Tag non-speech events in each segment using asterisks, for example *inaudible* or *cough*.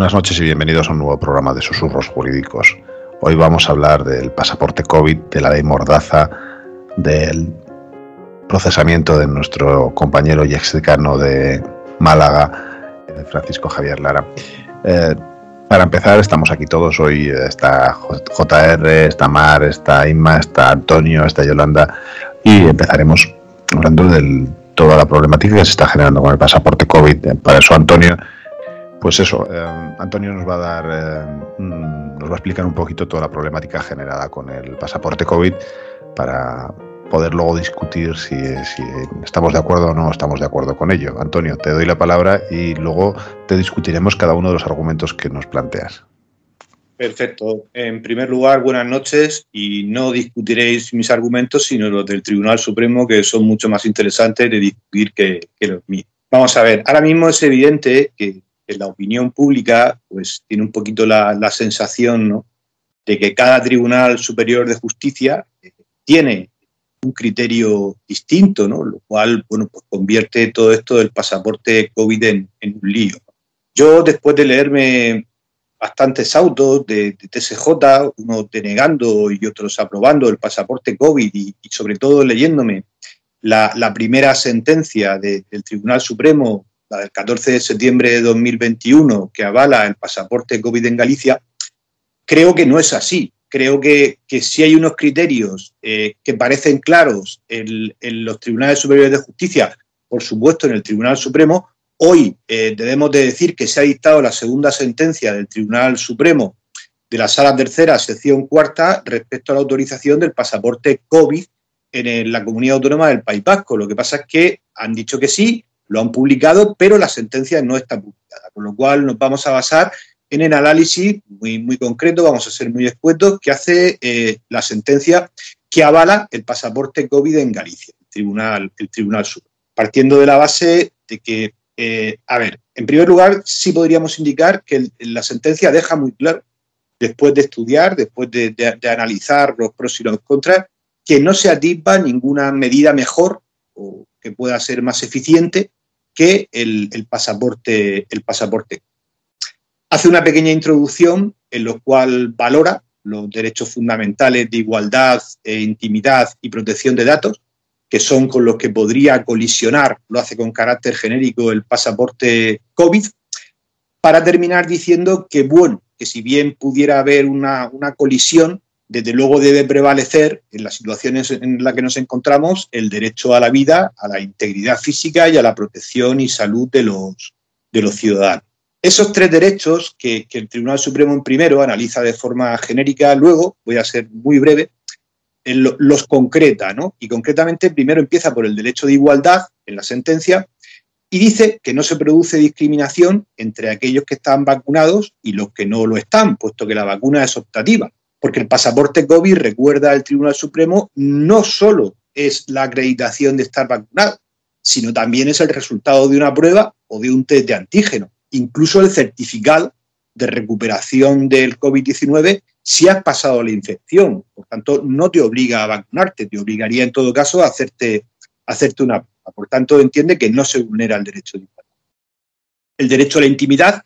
Buenas noches y bienvenidos a un nuevo programa de Susurros Jurídicos. Hoy vamos a hablar del pasaporte COVID, de la ley Mordaza, del procesamiento de nuestro compañero y ex decano de Málaga, Francisco Javier Lara. Eh, para empezar, estamos aquí todos. Hoy está JR, está Mar, está Inma, está Antonio, está Yolanda. Y empezaremos hablando de toda la problemática que se está generando con el pasaporte COVID. Para eso, Antonio, pues eso, eh, Antonio nos va a dar, eh, nos va a explicar un poquito toda la problemática generada con el pasaporte COVID para, poder luego discutir si, estamos de acuerdo o no estamos de acuerdo con ello. Antonio, te doy la palabra y luego te discutiremos cada uno de los argumentos que nos planteas. Perfecto. En primer lugar, buenas noches y no discutiréis mis argumentos, sino los del Tribunal Supremo, que son mucho más interesantes de discutir que, los míos. Vamos a ver, ahora mismo es evidente que, la opinión pública pues, tiene un poquito la, sensación de que cada Tribunal Superior de Justicia eh, tiene un criterio distinto, ¿no? Lo cual, bueno, pues convierte todo esto del pasaporte COVID en, un lío. Yo, después de leerme bastantes autos de, TSJ, unos denegando y otros aprobando el pasaporte COVID y, sobre todo leyéndome la, primera sentencia del Tribunal Supremo, la del 14 de septiembre de 2021, que avala el pasaporte COVID en Galicia, creo que no es así creo que, que sí hay unos criterios eh, que parecen claros en, los tribunales superiores de justicia, por supuesto en el Tribunal Supremo. Hoy eh, debemos de decir que se ha dictado la segunda sentencia del Tribunal Supremo de la Sala Tercera, sección cuarta, respecto a la autorización del pasaporte COVID en la comunidad autónoma del País Vasco. Lo que pasa es que han dicho que sí, lo han publicado, pero la sentencia no está publicada, con lo cual nos vamos a basar en el análisis muy, muy concreto, vamos a ser muy escuetos, que hace eh, la sentencia que avala el pasaporte COVID en Galicia, el Tribunal, el Tribunal Sur. Partiendo de la base de que, eh, a ver, en primer lugar, sí podríamos indicar que la sentencia deja muy claro, después de estudiar, después de, analizar los pros y los contras, que no se atisba ninguna medida mejor o que pueda ser más eficiente que el, el pasaporte, el pasaporte. Hace una pequeña introducción en lo cual valora los derechos fundamentales de igualdad, e intimidad y protección de datos, que son con los que podría colisionar, lo hace con carácter genérico, el pasaporte COVID, para terminar diciendo que, bueno, que si bien pudiera haber una, una colisión, desde luego debe prevalecer en las situaciones en las que nos encontramos el derecho a la vida, a la integridad física y a la protección y salud de los, de los ciudadanos. Esos tres derechos que, el Tribunal Supremo en primero analiza de forma genérica, luego, voy a ser muy breve, los concreta, ¿no? Y concretamente primero empieza por el derecho de igualdad en la sentencia y dice que no se produce discriminación entre aquellos que están vacunados y los que no lo están, puesto que la vacuna es optativa. Porque el pasaporte COVID, recuerda el Tribunal Supremo, no solo es la acreditación de estar vacunado, sino también es el resultado de una prueba o de un test de antígeno incluso el certificado de recuperación del COVID-19 si has pasado la infección. Por tanto, no te obliga a vacunarte, te obligaría en todo caso a hacerte, hacerte una prueba. Por tanto, entiende que no se vulnera el derecho de igualdad. El derecho a la intimidad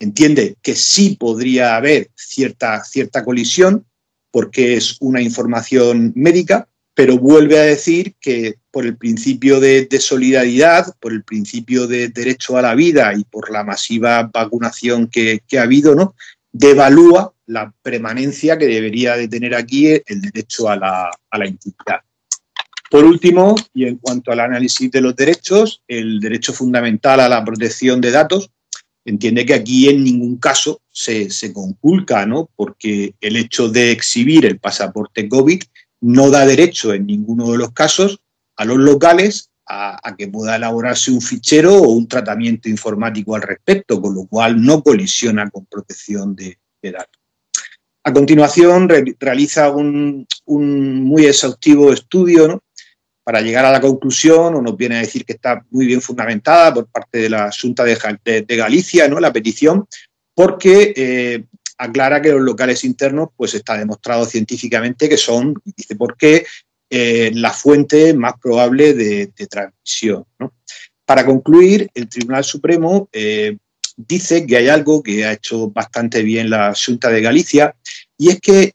entiende que sí podría haber cierta, cierta colisión porque es una información médica, pero vuelve a decir que por el principio de, solidaridad, por el principio de derecho a la vida y por la masiva vacunación que, ha habido, ¿no? devalúa la permanencia que debería de tener aquí el derecho a la, a la intimidad. Por último, y en cuanto al análisis de los derechos, el derecho fundamental a la protección de datos entiende que aquí en ningún caso se, se conculca, ¿no? porque el hecho de exhibir el pasaporte COVID no da derecho en ninguno de los casos a los locales a, que pueda elaborarse un fichero o un tratamiento informático al respecto, con lo cual no colisiona con protección de, datos. A continuación, realiza un, muy exhaustivo estudio para llegar a la conclusión, o nos viene a decir que está muy bien fundamentada por parte de la Junta de, Galicia, ¿no? la petición, porque eh, aclara que los locales internos, pues está demostrado científicamente que son, dice por qué, eh, la fuente más probable de, transmisión. Para concluir, el Tribunal Supremo eh, dice que hay algo que ha hecho bastante bien la Junta de Galicia y es que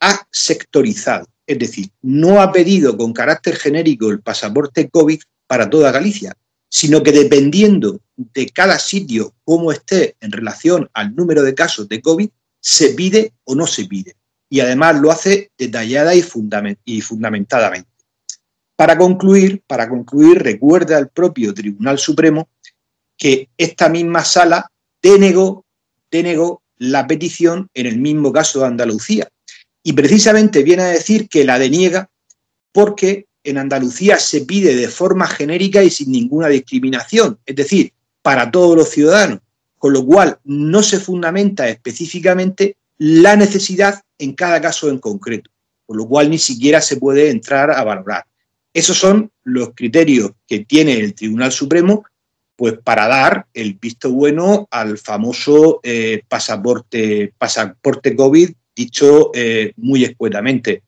ha sectorizado, es decir, no ha pedido con carácter genérico el pasaporte COVID para toda Galicia, sino que dependiendo de cada sitio cómo esté en relación al número de casos de COVID, se pide o no se pide y además lo hace detallada y, fundamentadamente. Para concluir, para concluir, recuerda al propio Tribunal Supremo que esta misma sala denegó, denegó la petición en el mismo caso de Andalucía. Y precisamente viene a decir que la deniega porque en Andalucía se pide de forma genérica y sin ninguna discriminación, es decir, para todos los ciudadanos, con lo cual no se fundamenta específicamente la necesidad en cada caso en concreto, por lo cual ni siquiera se puede entrar a valorar. Esos son los criterios que tiene el Tribunal Supremo pues para dar el visto bueno al famoso eh, pasaporte, pasaporte COVID, dicho eh, muy escuetamente.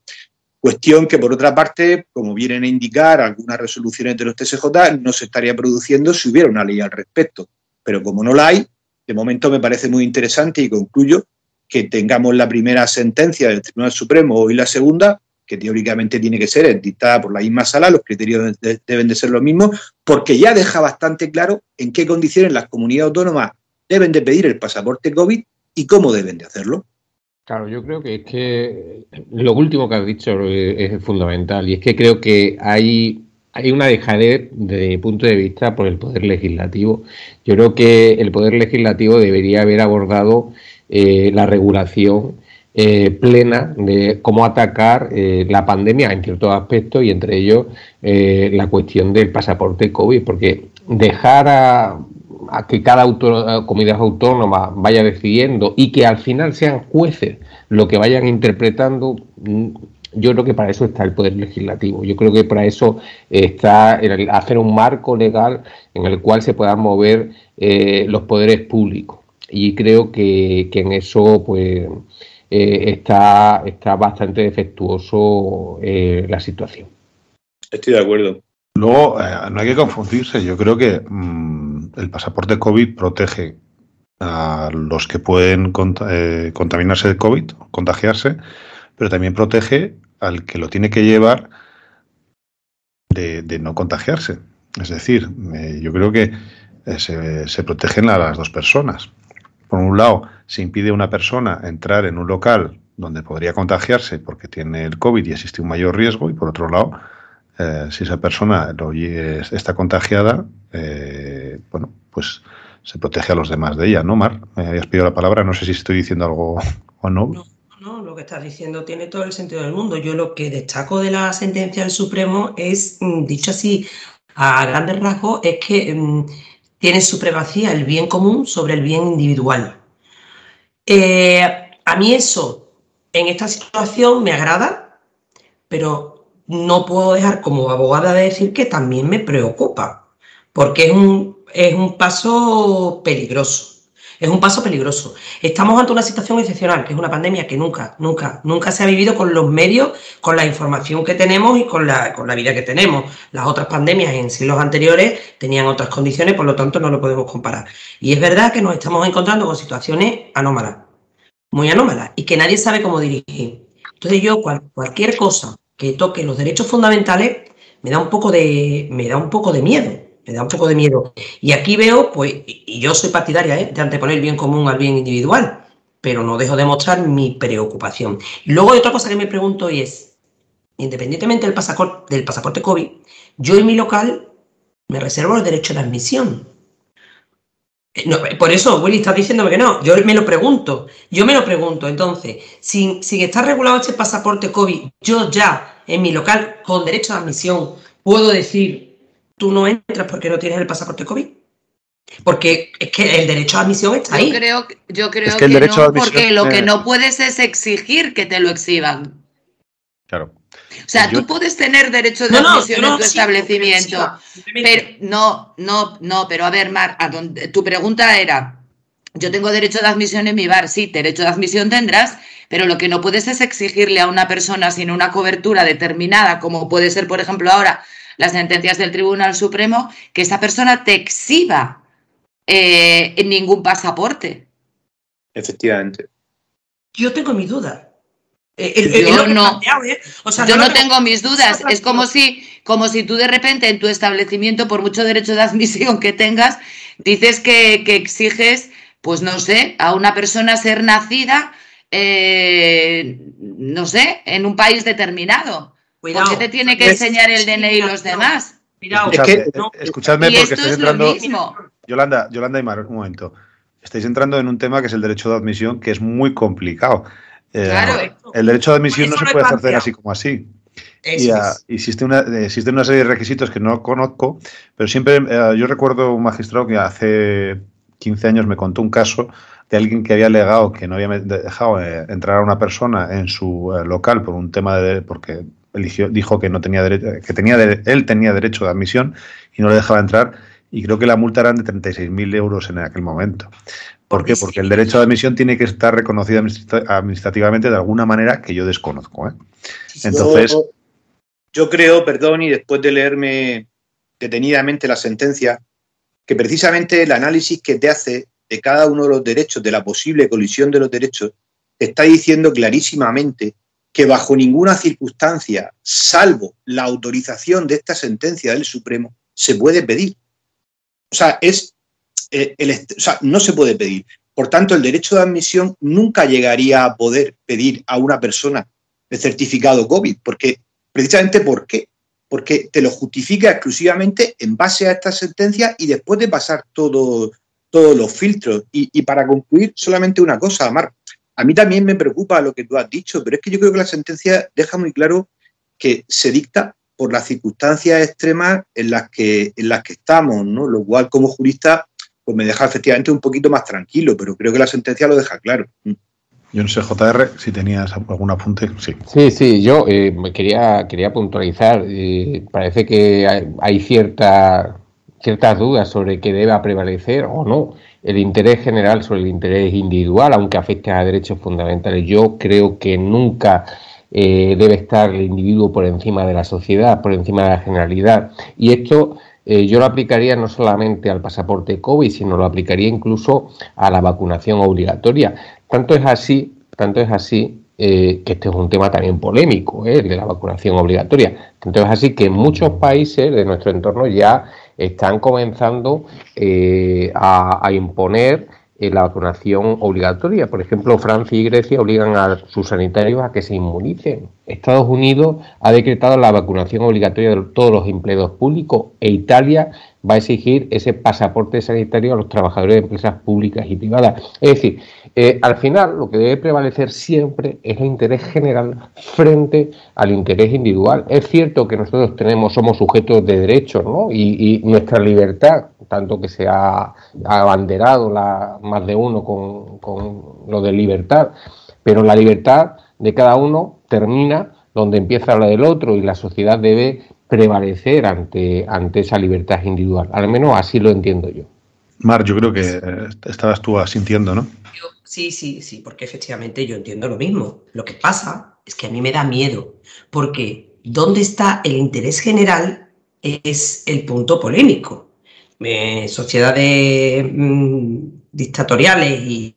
Cuestión que, por otra parte, como vienen a indicar algunas resoluciones de los TSJ, no se estaría produciendo si hubiera una ley al respecto. Pero como no la hay, de momento me parece muy interesante y concluyo que tengamos la primera sentencia del Tribunal Supremo y la segunda, que teóricamente tiene que ser dictada por la misma sala, los criterios deben de ser los mismos, porque ya deja bastante claro en qué condiciones las comunidades autónomas deben de pedir el pasaporte COVID y cómo deben de hacerlo. Claro, yo creo que es que lo último que has dicho es fundamental y es que creo que hay, hay una dejadez desde mi punto de vista por el Poder Legislativo. Yo creo que el Poder Legislativo debería haber abordado eh, la regulación eh, plena de cómo atacar eh, la pandemia en ciertos aspectos y entre ellos la cuestión del pasaporte COVID, porque dejar a, que cada comunidad autónoma vaya decidiendo y que al final sean jueces lo que vayan interpretando, mm, yo creo que para eso está el Poder Legislativo. Yo creo que para eso está hacer un marco legal en el cual se puedan mover los poderes públicos y creo que, en eso pues eh, está, está bastante defectuoso eh, la situación. Estoy de acuerdo. Luego, eh, no hay que confundirse. Yo creo que mm, el pasaporte COVID protege a los que pueden contaminarse de COVID, contagiarse, pero también protege al que lo tiene que llevar de, no contagiarse. Es decir, yo creo que se, se protegen a las dos personas por un lado, se impide a una persona entrar en un local donde podría contagiarse porque tiene el COVID y existe un mayor riesgo, y por otro lado, eh, si esa persona está contagiada, eh, bueno, pues se protege a los demás de ella, ¿no, Mar? Me habías pedido la palabra, no sé si estoy diciendo algo *laughs* o no. No, no, lo que estás diciendo tiene todo el sentido del mundo. Yo lo que destaco de la sentencia del Supremo es, mm, dicho así, a grandes rasgos, es que mm, tiene supremacía el bien común sobre el bien individual. Eh, a mí eso en esta situación me agrada, pero no puedo dejar como abogada de decir que también me preocupa, porque es un, es un paso peligroso. Es un paso peligroso. Estamos ante una situación excepcional, que es una pandemia que nunca, nunca, nunca se ha vivido con los medios, con la información que tenemos y con la, con la vida que tenemos. Las otras pandemias en siglos anteriores tenían otras condiciones, por lo tanto no lo podemos comparar. Y es verdad que nos estamos encontrando con situaciones anómalas, muy anómalas, y que nadie sabe cómo dirigir. Entonces yo cualquier cosa que toque los derechos fundamentales me da un poco de, me da un poco de miedo me da un poco de miedo. Y aquí veo, pues, y yo soy partidaria ¿eh? de anteponer el bien común al bien individual, pero no dejo de mostrar mi preocupación. Luego hay otra cosa que me pregunto y es, independientemente del pasaporte, del pasaporte COVID, yo en mi local me reservo el derecho de admisión. Eh, por eso, Willy, estás diciéndome que no. Yo me lo pregunto. Yo me lo pregunto. Entonces, sin, sin estar regulado este pasaporte COVID, yo ya en mi local con derecho de admisión puedo decir tú no entras porque no tienes el pasaporte COVID. Porque es que el derecho a admisión está ahí. Yo creo, yo creo que, no, porque lo que no puedes es exigir que te lo exhiban. Claro. O sea, tú puedes tener derecho de admisión en tu establecimiento, pero no, no, no, pero a ver, Mar, tu pregunta era, yo tengo derecho de admisión en mi bar, sí, derecho de admisión tendrás, pero lo que no puedes es exigirle a una persona sin una cobertura determinada, como puede ser, por ejemplo, ahora las sentencias del Tribunal Supremo, que esa persona te exhiba eh, en ningún pasaporte. Efectivamente. Yo tengo mi duda. Eh, yo no, ¿eh? yo no tengo mis dudas. Es como si, como si tú de repente en tu establecimiento, por mucho derecho de admisión que tengas, dices que, exiges, pues no sé, a una persona ser nacida, no sé, en un país determinado. ¿Por qué te tiene que enseñar el DNI y los demás? Escuchadme, porque estoy entrando. Yolanda, Yolanda y Mar, un momento. Estáis entrando en un tema que es el derecho de admisión, que es muy complicado. Eh, claro, el derecho de admisión no se puede hacer así como así. Y, ah, existe, una, existe una serie de requisitos que no conozco, pero siempre eh, yo recuerdo un magistrado que hace 15 años me contó un caso de alguien que había alegado que no había dejado eh, entrar a una persona en su local por un tema de porque eligió, dijo que no tenía derecho, que tenía él tenía derecho de admisión y no le dejaba entrar y creo que la multa era de 36.000 euros en aquel momento. ¿Por qué? Porque el derecho de admisión tiene que estar reconocido administrativamente de alguna manera que yo desconozco. ¿eh? Entonces. Yo, creo, perdón, y después de leerme detenidamente la sentencia, que precisamente el análisis que te hace de cada uno de los derechos, de la posible colisión de los derechos, está diciendo clarísimamente que bajo ninguna circunstancia, salvo la autorización de esta sentencia del Supremo, se puede pedir. O sea, es, eh, el, o sea, no se puede pedir. Por tanto, el derecho de admisión nunca llegaría a poder pedir a una persona el certificado COVID, porque precisamente ¿por qué? Porque te lo justifica exclusivamente en base a esta sentencia y después de pasar todo, todos los filtros. Y, y, para concluir, solamente una cosa, Amar. A mí también me preocupa lo que tú has dicho, pero es que yo creo que la sentencia deja muy claro que se dicta por las circunstancias extremas en las que, en las que estamos, ¿no? Lo cual, como jurista, pues me deja efectivamente un poquito más tranquilo, pero creo que la sentencia lo deja claro. Mm. Yo no sé, JR, si tenías algún apunte. Sí, sí, sí yo eh, quería, quería puntualizar. Eh, parece que hay, cierta, ciertas dudas sobre que deba prevalecer o no el interés general sobre el interés individual, aunque afecte a derechos fundamentales. Yo creo que nunca eh, debe estar el individuo por encima de la sociedad, por encima de la generalidad. Y esto eh, yo lo aplicaría no solamente al pasaporte COVID, sino lo aplicaría incluso a la vacunación obligatoria. Tanto es así, tanto es así eh, que este es un tema también polémico, el de la vacunación obligatoria. Tanto es así que muchos países de nuestro entorno ya están comenzando a, a imponer la vacunación obligatoria. Por ejemplo, Francia y Grecia obligan a sus sanitarios a que se inmunicen. Estados Unidos ha decretado la vacunación obligatoria de todos los empleados públicos e Italia va a exigir ese pasaporte sanitario a los trabajadores de empresas públicas y privadas. Es decir, eh, al final lo que debe prevalecer siempre es el interés general frente al interés individual. Es cierto que nosotros tenemos, somos sujetos de derechos, ¿no? Y, nuestra libertad, tanto que se ha abanderado la, más de uno con, con lo de libertad, pero la libertad de cada uno termina donde empieza la del otro y la sociedad debe prevalecer ante, ante esa libertad individual. Al menos así lo entiendo yo. Mar, yo creo que eh, estabas tú asintiendo, ¿no? sí, sí, sí, porque efectivamente yo entiendo lo mismo. Lo que pasa es que a mí me da miedo, porque ¿dónde está el interés general? Es el punto polémico. sociedades mm, dictatoriales y,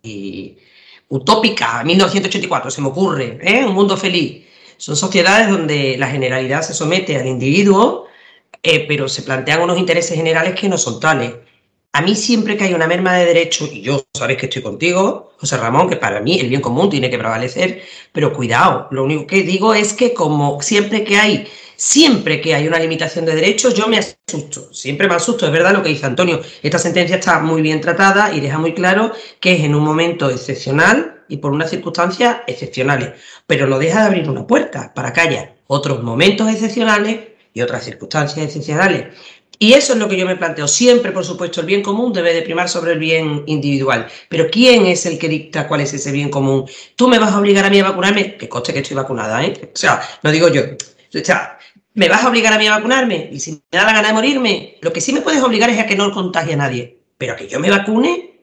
utópicas, 1984 se me ocurre, ¿eh? un mundo feliz son sociedades donde la generalidad se somete al individuo, eh, pero se plantean unos intereses generales que no son tales. A mí siempre que hay una merma de derechos, y yo sabes que estoy contigo, José Ramón, que para mí el bien común tiene que prevalecer, pero cuidado, lo único que digo es que como siempre que hay, siempre que hay una limitación de derechos, yo me asusto, siempre me asusto, es verdad lo que dice Antonio, esta sentencia está muy bien tratada y deja muy claro que es en un momento excepcional y por unas circunstancias excepcionales, pero no deja de abrir una puerta para que haya otros momentos excepcionales y otras circunstancias excepcionales. Y eso es lo que yo me planteo. Siempre, por supuesto, el bien común debe de primar sobre el bien individual. Pero ¿quién es el que dicta cuál es ese bien común? Tú me vas a obligar a mí a vacunarme, que coste que estoy vacunada, ¿eh? O sea, no digo yo. O sea, me vas a obligar a mí a vacunarme y si me da la gana de morirme, lo que sí me puedes obligar es a que no contagie a nadie. Pero a que yo me vacune,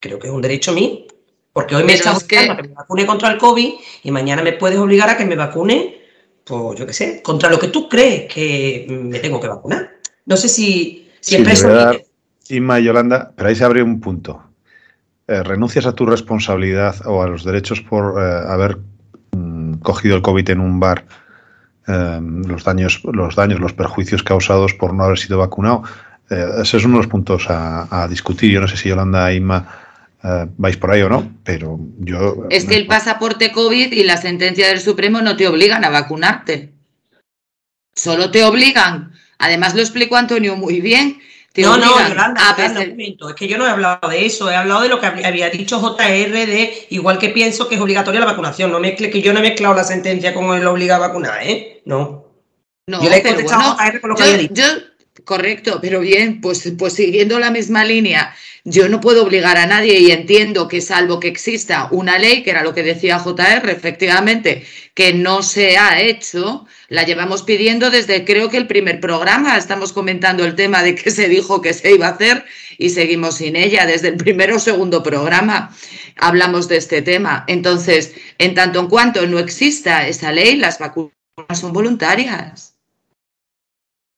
creo que es un derecho mío. Porque hoy me estás que... a que me vacune contra el COVID y mañana me puedes obligar a que me vacune, pues yo qué sé, contra lo que tú crees que me tengo que vacunar. No sé si, siempre sí, Inma y Yolanda, pero ahí se abre un punto. Eh, ¿Renuncias a tu responsabilidad o a los derechos por eh, haber mm, cogido el COVID en un bar? Eh, los daños, los daños, los perjuicios causados por no haber sido vacunado. ese es uno de los puntos a, discutir. Yo no sé si Yolanda e Inma vais por ahí o no, pero yo. Es que el pasaporte COVID y la sentencia del Supremo no te obligan a vacunarte. Solo te obligan Además lo explicó Antonio muy bien. No, no, Yolanda, un momento. Es que yo no he hablado de eso, he hablado de lo que había dicho JR de igual que pienso que es obligatoria la vacunación. No mezcle que yo no he mezclado la sentencia con el obliga a vacunar, ¿eh? No. No, yo le he contestado a JR con lo que había dicho. Correcto, pero bien, pues, pues siguiendo la misma línea, yo no puedo obligar a nadie y entiendo que salvo que exista una ley, que era lo que decía JR, efectivamente, que no se ha hecho, la llevamos pidiendo desde creo que el primer programa, estamos comentando el tema de que se dijo que se iba a hacer y seguimos sin ella, desde el primer o segundo programa hablamos de este tema. Entonces, en tanto en cuanto no exista esa ley, las vacunas son voluntarias.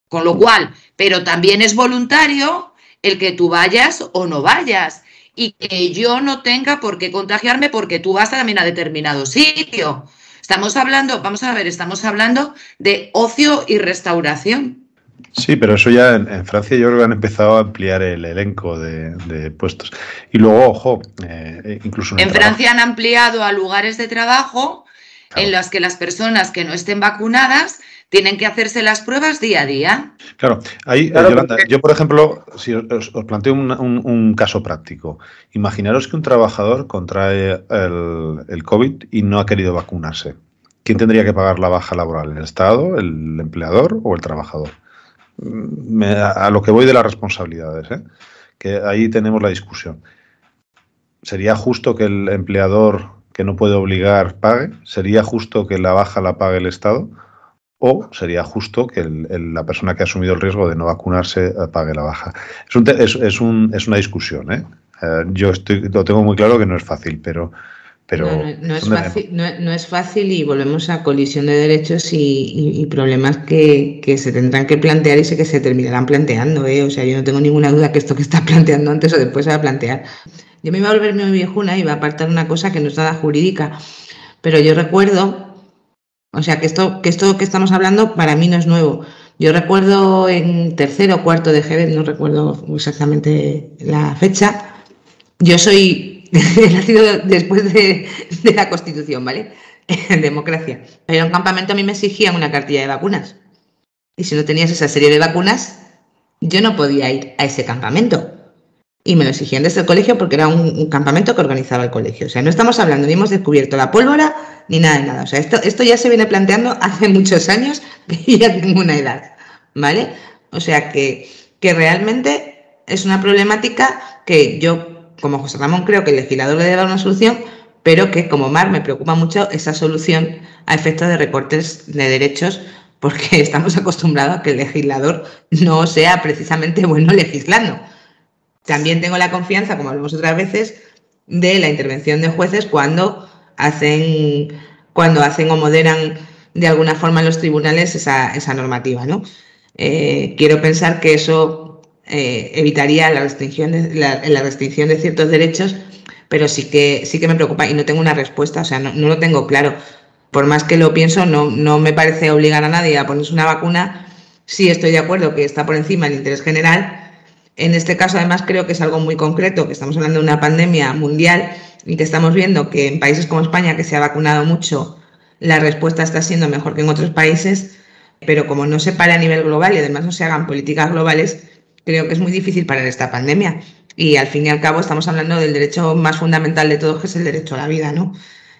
Con lo cual, pero también es voluntario el que tú vayas o no vayas y que yo no tenga por qué contagiarme porque tú vas también a determinado sitio. Estamos hablando, vamos a ver, estamos hablando de ocio y restauración. Sí, pero eso ya en, Francia yo creo que han empezado a ampliar el elenco de, puestos. Y luego, ojo, eh, incluso... En, Francia han ampliado a lugares de trabajo en los que las personas que no estén vacunadas tienen que hacerse las pruebas día a día. Claro, ahí, Yolanda, yo por ejemplo, si os, planteo un, caso práctico, imaginaros que un trabajador contrae el, COVID y no ha querido vacunarse. ¿Quién tendría que pagar la baja laboral? ¿El Estado, el empleador o el trabajador? a lo que voy de las responsabilidades, ¿eh? que ahí tenemos la discusión. ¿Sería justo que el empleador que no puede obligar pague? ¿Sería justo que la baja la pague el Estado? O sería justo que la persona que ha asumido el riesgo de no vacunarse eh, pague la baja. Es, es, una discusión. ¿eh? ¿eh? yo estoy, lo tengo muy claro que no es fácil, pero... pero no, es fácil, no, es fácil y volvemos a colisión de derechos y, problemas que, se tendrán que plantear y sé que se terminarán planteando. ¿eh? O sea, yo no tengo ninguna duda que esto que está *laughs* planteando antes o después se va a plantear. Yo me iba a volver muy viejuna y iba a apartar una cosa que no es nada jurídica, pero yo recuerdo o sea, que esto, que esto que estamos hablando para mí no es nuevo. Yo recuerdo en tercero o cuarto de GB, no recuerdo exactamente la fecha. Yo soy, *laughs* nacido después de, la Constitución, ¿vale? En *laughs* democracia. Pero en campamento a mí me exigían una cartilla de vacunas. Y si no tenías esa serie de vacunas, yo no podía ir a ese campamento y me lo exigían desde el colegio porque era un, campamento que organizaba el colegio. O sea, no estamos hablando ni hemos descubierto la pólvora ni nada de nada. O sea, esto, esto ya se viene planteando *laughs* hace muchos años *laughs* que ya tengo una edad, ¿vale? O sea, que, que realmente es una problemática que yo, como José Ramón, creo que el legislador le debe dar una solución, pero que como Mar me preocupa mucho esa solución a efectos de recortes de derechos porque *laughs* estamos acostumbrados a que el legislador no sea precisamente bueno legislando. También tengo la confianza, como hablamos otras veces, de la intervención de jueces cuando hacen, cuando hacen o moderan de alguna forma en los tribunales esa, esa normativa. ¿no? Eh, quiero pensar que eso eh, evitaría la restricción, de, la, restricción de ciertos derechos, pero sí que, sí que me preocupa y no tengo una respuesta, o sea, no, no lo tengo claro. Por más que lo pienso, no, no me parece obligar a nadie a ponerse una vacuna. Sí estoy de acuerdo que está por encima del interés general, en este caso, además, creo que es algo muy concreto, que estamos hablando de una pandemia mundial y que estamos viendo que en países como España, que se ha vacunado mucho, la respuesta está siendo mejor que en otros países, pero como no se para a nivel global y además no se hagan políticas globales, creo que es muy difícil parar esta pandemia. Y al fin y al cabo estamos hablando del derecho más fundamental de todos, que es el derecho a la vida, ¿no?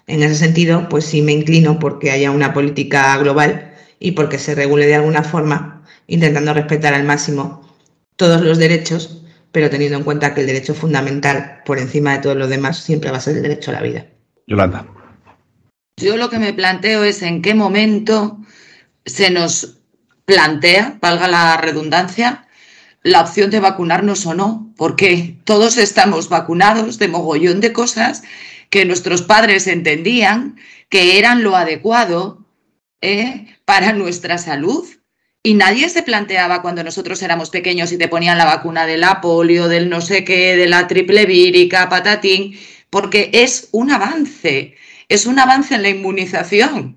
En ese sentido, pues sí me inclino porque haya una política global y porque se regule de alguna forma intentando respetar al máximo todos los derechos, pero teniendo en cuenta que el derecho fundamental por encima de todos los demás siempre va a ser el derecho a la vida. Yolanda. Yo lo que me planteo es en qué momento se nos plantea, valga la redundancia, la opción de vacunarnos o no, porque todos estamos vacunados de mogollón de cosas que nuestros padres entendían que eran lo adecuado ¿eh? para nuestra salud. Y nadie se planteaba cuando nosotros éramos pequeños y te ponían la vacuna de la polio, del no sé qué, de la triple vírica, patatín, porque es un avance, es un avance en la inmunización.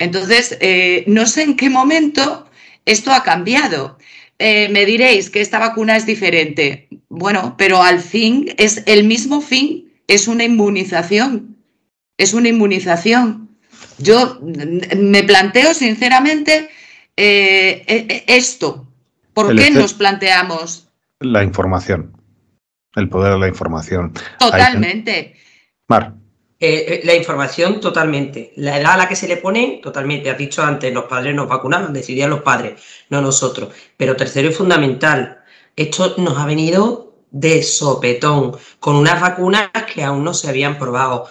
Entonces, eh, no sé en qué momento esto ha cambiado. Eh, me diréis que esta vacuna es diferente. Bueno, pero al fin es el mismo fin, es una inmunización. Es una inmunización. Yo me planteo sinceramente eh, eh, esto. ¿Por qué nos planteamos? La información. El poder de la información. Totalmente. Mar. Eh, la información totalmente. La edad a la que se le pone, totalmente. Has dicho antes, los padres nos vacunaban, decidían los padres, no nosotros. Pero tercero y fundamental, esto nos ha venido de sopetón, con unas vacunas que aún no se habían probado.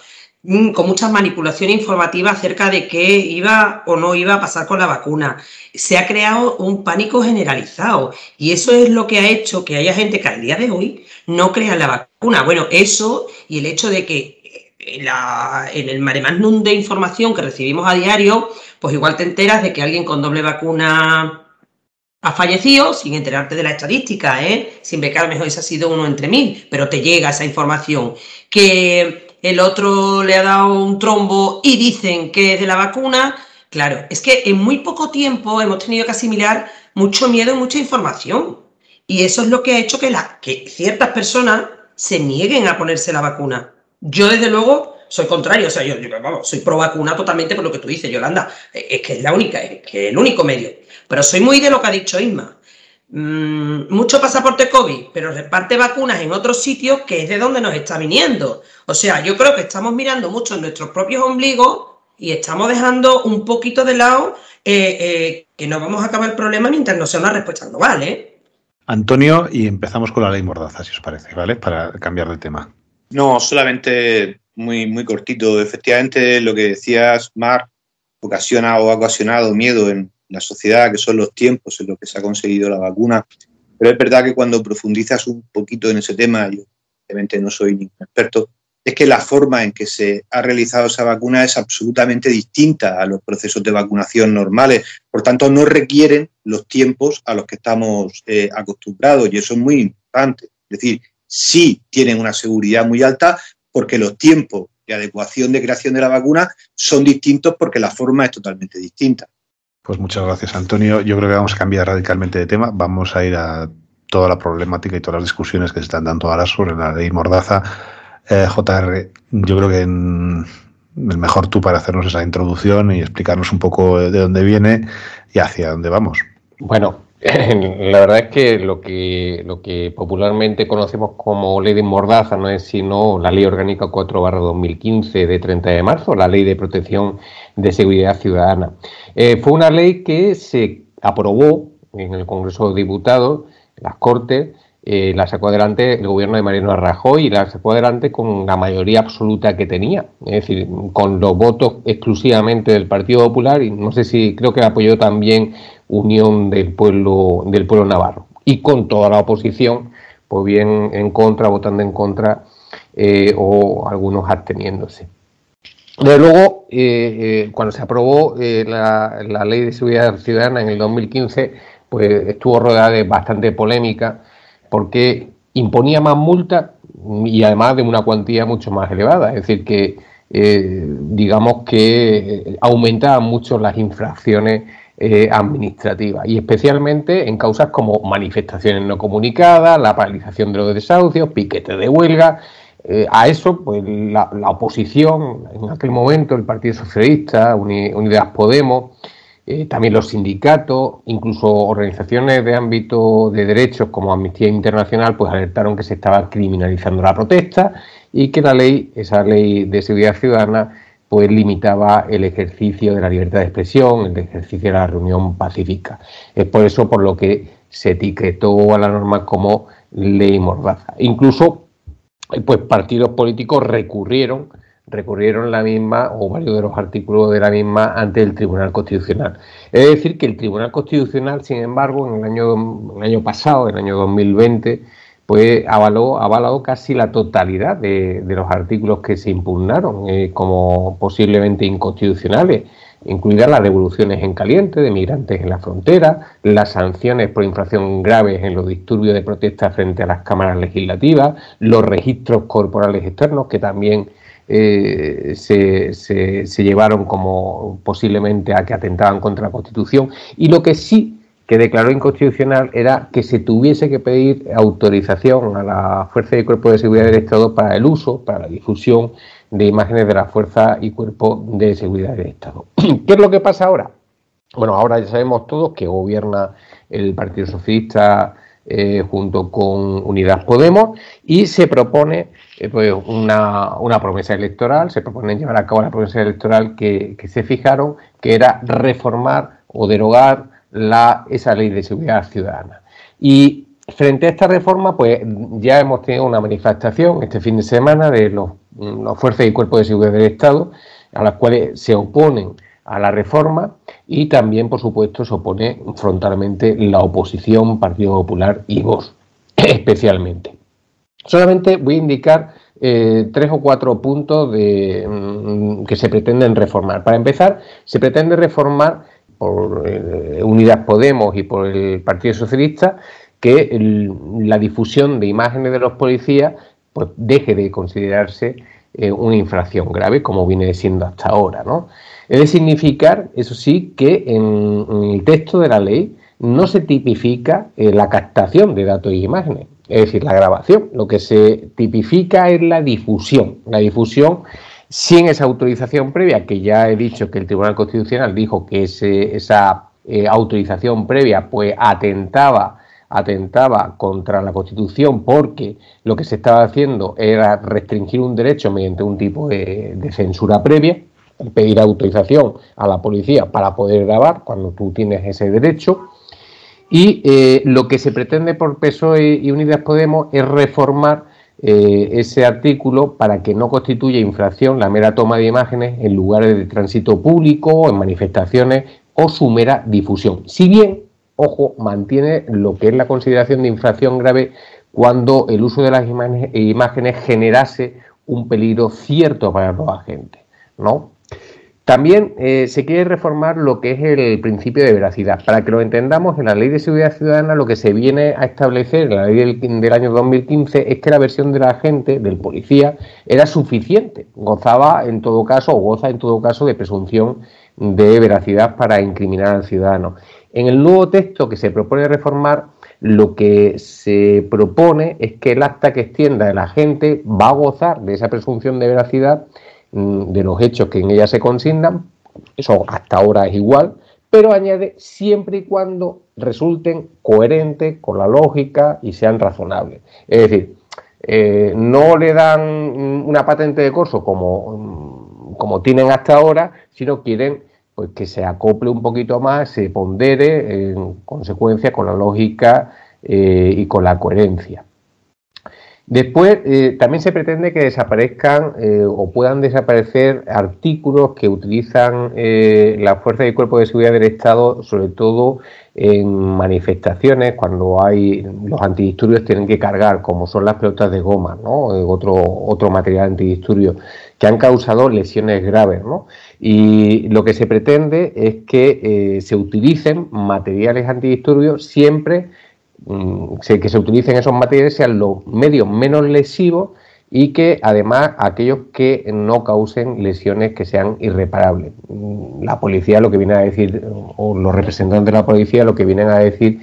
Con mucha manipulación informativa acerca de qué iba o no iba a pasar con la vacuna. Se ha creado un pánico generalizado y eso es lo que ha hecho que haya gente que al día de hoy no crea en la vacuna. Bueno, eso y el hecho de que eh, en, el mare magnum de información que recibimos a diario, pues igual te enteras de que alguien con doble vacuna ha fallecido sin enterarte de la estadística, ¿eh? sin ver que a lo mejor ese ha sido uno entre mil, pero te llega esa información. Que el otro le ha dado un trombo y dicen que es de la vacuna. Claro, es que en muy poco tiempo hemos tenido que asimilar mucho miedo y mucha información. Y eso es lo que ha hecho que, que ciertas personas se nieguen a ponerse la vacuna. Yo, desde luego, soy contrario, o sea, yo, soy pro vacuna totalmente por lo que tú dices, Yolanda. Es que es la única, es que es el único medio. Pero soy muy de lo que ha dicho Isma. Mm, mucho pasaporte COVID, pero reparte vacunas en otros sitios que es de donde nos está viniendo. O sea, yo creo que estamos mirando mucho en nuestros propios ombligos y estamos dejando un poquito de lado eh, eh, que no vamos a acabar el problema mientras no sea una respuesta global. ¿eh? Antonio, y empezamos con la ley Mordaza, si os parece, ¿vale? Para cambiar de tema. No, solamente muy, muy cortito. Efectivamente, lo que decías, Mar, ocasiona o ha ocasionado miedo en, la sociedad, que son los tiempos en los que se ha conseguido la vacuna. Pero es verdad que cuando profundizas un poquito en ese tema, yo obviamente no soy ningún experto, es que la forma en que se ha realizado esa vacuna es absolutamente distinta a los procesos de vacunación normales. Por tanto, no requieren los tiempos a los que estamos eh, acostumbrados y eso es muy importante. Es decir, sí tienen una seguridad muy alta porque los tiempos de adecuación de creación de la vacuna son distintos porque la forma es totalmente distinta. Pues muchas gracias, Antonio. Yo creo que vamos a cambiar radicalmente de tema. Vamos a ir a toda la problemática y todas las discusiones que se están dando ahora sobre la ley Mordaza. Eh, JR, yo creo que el mejor tú para hacernos esa introducción y explicarnos un poco de dónde viene y hacia dónde vamos. Bueno, *laughs* la verdad es que lo que lo que popularmente conocemos como ley de Mordaza no es sino la Ley Orgánica 4/2015 de 30 de marzo, la Ley de Protección de Seguridad Ciudadana. Eh, fue una ley que se aprobó en el Congreso de Diputados, las Cortes, eh, la sacó adelante el gobierno de Mariano Rajoy y la sacó adelante con la mayoría absoluta que tenía, es decir, con los votos exclusivamente del Partido Popular y no sé si creo que apoyó también Unión del Pueblo del Pueblo Navarro y con toda la oposición, pues bien en contra, votando en contra eh, o algunos absteniéndose. Desde luego, eh, cuando se aprobó eh, la, Ley de Seguridad Ciudadana en el 2015, pues estuvo rodeada de bastante polémica porque imponía más multas y además de una cuantía mucho más elevada. Es decir, que digamos que aumentaban mucho las infracciones administrativas y especialmente en causas como manifestaciones no comunicadas, la paralización de los desahucios, piquetes de huelga eh, a eso, pues la, oposición, en aquel momento el Partido Socialista, Unidas Podemos, eh, también los sindicatos, incluso organizaciones de ámbito de derechos como Amnistía Internacional, pues alertaron que se estaba criminalizando la protesta y que la ley, esa ley de seguridad ciudadana, pues limitaba el ejercicio de la libertad de expresión, el ejercicio de la reunión pacífica. Es por eso por lo que se etiquetó a la norma como ley mordaza. Incluso pues partidos políticos recurrieron recurrieron la misma o varios de los artículos de la misma ante el Tribunal Constitucional. Es decir, que el Tribunal Constitucional, sin embargo, en el año, el año pasado, en el año 2020, pues avaló, avalado casi la totalidad de, los artículos que se impugnaron eh, como posiblemente inconstitucionales, incluidas las devoluciones en caliente de migrantes en la frontera, las sanciones por infracción graves en los disturbios de protesta frente a las cámaras legislativas, los registros corporales externos que también eh, se, se, llevaron como posiblemente a que atentaban contra la Constitución y lo que sí que declaró inconstitucional era que se tuviese que pedir autorización a la Fuerza y Cuerpo de Seguridad del Estado para el uso, para la difusión de imágenes de la Fuerza y Cuerpo de Seguridad del Estado. *clears throat* ¿Qué es lo que pasa ahora? Bueno, ahora ya sabemos todos que gobierna el Partido Socialista eh, junto con Unidad Podemos y se propone eh, pues una, una, promesa electoral, se propone llevar a cabo la promesa electoral que, que se fijaron, que era reformar o derogar la, esa ley de seguridad ciudadana. Y frente a esta reforma, pues ya hemos tenido una manifestación este fin de semana de los, las fuerzas y cuerpos de seguridad del Estado, a las cuales se oponen a la reforma y también, por supuesto, se opone frontalmente la oposición, Partido Popular y Vox, *clears throat* especialmente. Solamente voy a indicar eh, tres o cuatro puntos de, mm, que se pretenden reformar. Para empezar, se pretende reformar por eh, Unidas Podemos y por el Partido Socialista que la difusión de imágenes de los policías pues deje de considerarse eh, una infracción grave como viene siendo hasta ahora, ¿no? Es de significar, eso sí, que en, el texto de la ley no se tipifica eh, la captación de datos y imágenes, es decir, la grabación. Lo que se tipifica es la difusión. La difusión sin esa autorización previa, que ya he dicho que el Tribunal Constitucional dijo que esa eh, autorización previa pues atentaba atentaba contra la Constitución porque lo que se estaba haciendo era restringir un derecho mediante un tipo de, censura previa, pedir autorización a la policía para poder grabar cuando tú tienes ese derecho. Y eh, lo que se pretende por PSOE y Unidas Podemos es reformar eh, ese artículo para que no constituya infracción la mera toma de imágenes en lugares de tránsito público, en manifestaciones o su mera difusión. Si bien, ojo, mantiene lo que es la consideración de infracción grave cuando el uso de las imágenes generase un peligro cierto para los agentes, ¿no? También eh, se quiere reformar lo que es el principio de veracidad. Para que lo entendamos, en la Ley de Seguridad Ciudadana lo que se viene a establecer, en la ley del, año 2015, es que la versión del agente, del policía, era suficiente. Gozaba en todo caso, o goza en todo caso, de presunción de veracidad para incriminar al ciudadano. En el nuevo texto que se propone reformar, lo que se propone es que el acta que extienda el agente va a gozar de esa presunción de veracidad de los hechos que en ella se consignan, eso hasta ahora es igual, pero añade siempre y cuando resulten coherentes con la lógica y sean razonables. Es decir, eh, no le dan una patente de corso como, mm, como tienen hasta ahora, sino quieren pues, que se acople un poquito más, se pondere en consecuencia con la lógica eh, y con la coherencia. Después, eh, también se pretende que desaparezcan eh, o puedan desaparecer artículos que utilizan eh, las fuerzas y cuerpos de seguridad del Estado, sobre todo en manifestaciones, cuando hay los antidisturbios tienen que cargar, como son las pelotas de goma, ¿no? otro, otro material antidisturbios, que han causado lesiones graves. ¿no? Y lo que se pretende es que se utilicen materiales antidisturbios siempre que se utilicen esos materiales sean los medios menos lesivos y que además aquellos que no causen lesiones que sean irreparables. Mm, la policía lo que viene a decir, o los representantes de la policía lo que vienen a decir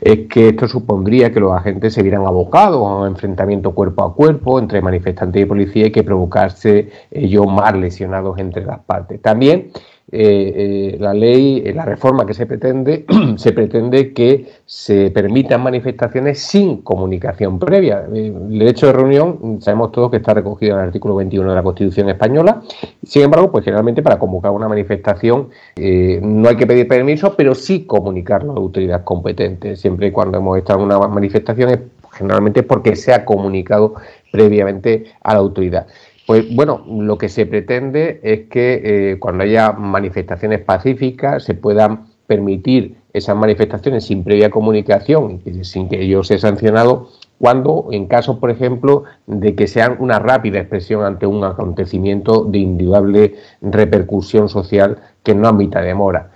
es que esto supondría que los agentes se vieran abocados a un enfrentamiento cuerpo a cuerpo entre manifestantes y policía y que provocarse ellos más lesionados entre las partes. También eh, la ley, la reforma que se pretende, *clears throat* se pretende que se permitan manifestaciones sin comunicación previa. El derecho de reunión, sabemos todos que está recogido en el artículo 21 de la Constitución española. Sin embargo, pues generalmente para convocar una manifestación no hay que pedir permiso, pero sí comunicarlo a la autoridad competente. Siempre y cuando hemos estado en una manifestación, generalmente porque se ha comunicado previamente a la autoridad. Pues bueno, lo que se pretende es que eh, cuando haya manifestaciones pacíficas se puedan permitir esas manifestaciones sin previa comunicación sin que ello sea sancionado cuando en caso, por ejemplo, de que sean una rápida expresión ante un acontecimiento de indudable repercusión social que no admita demora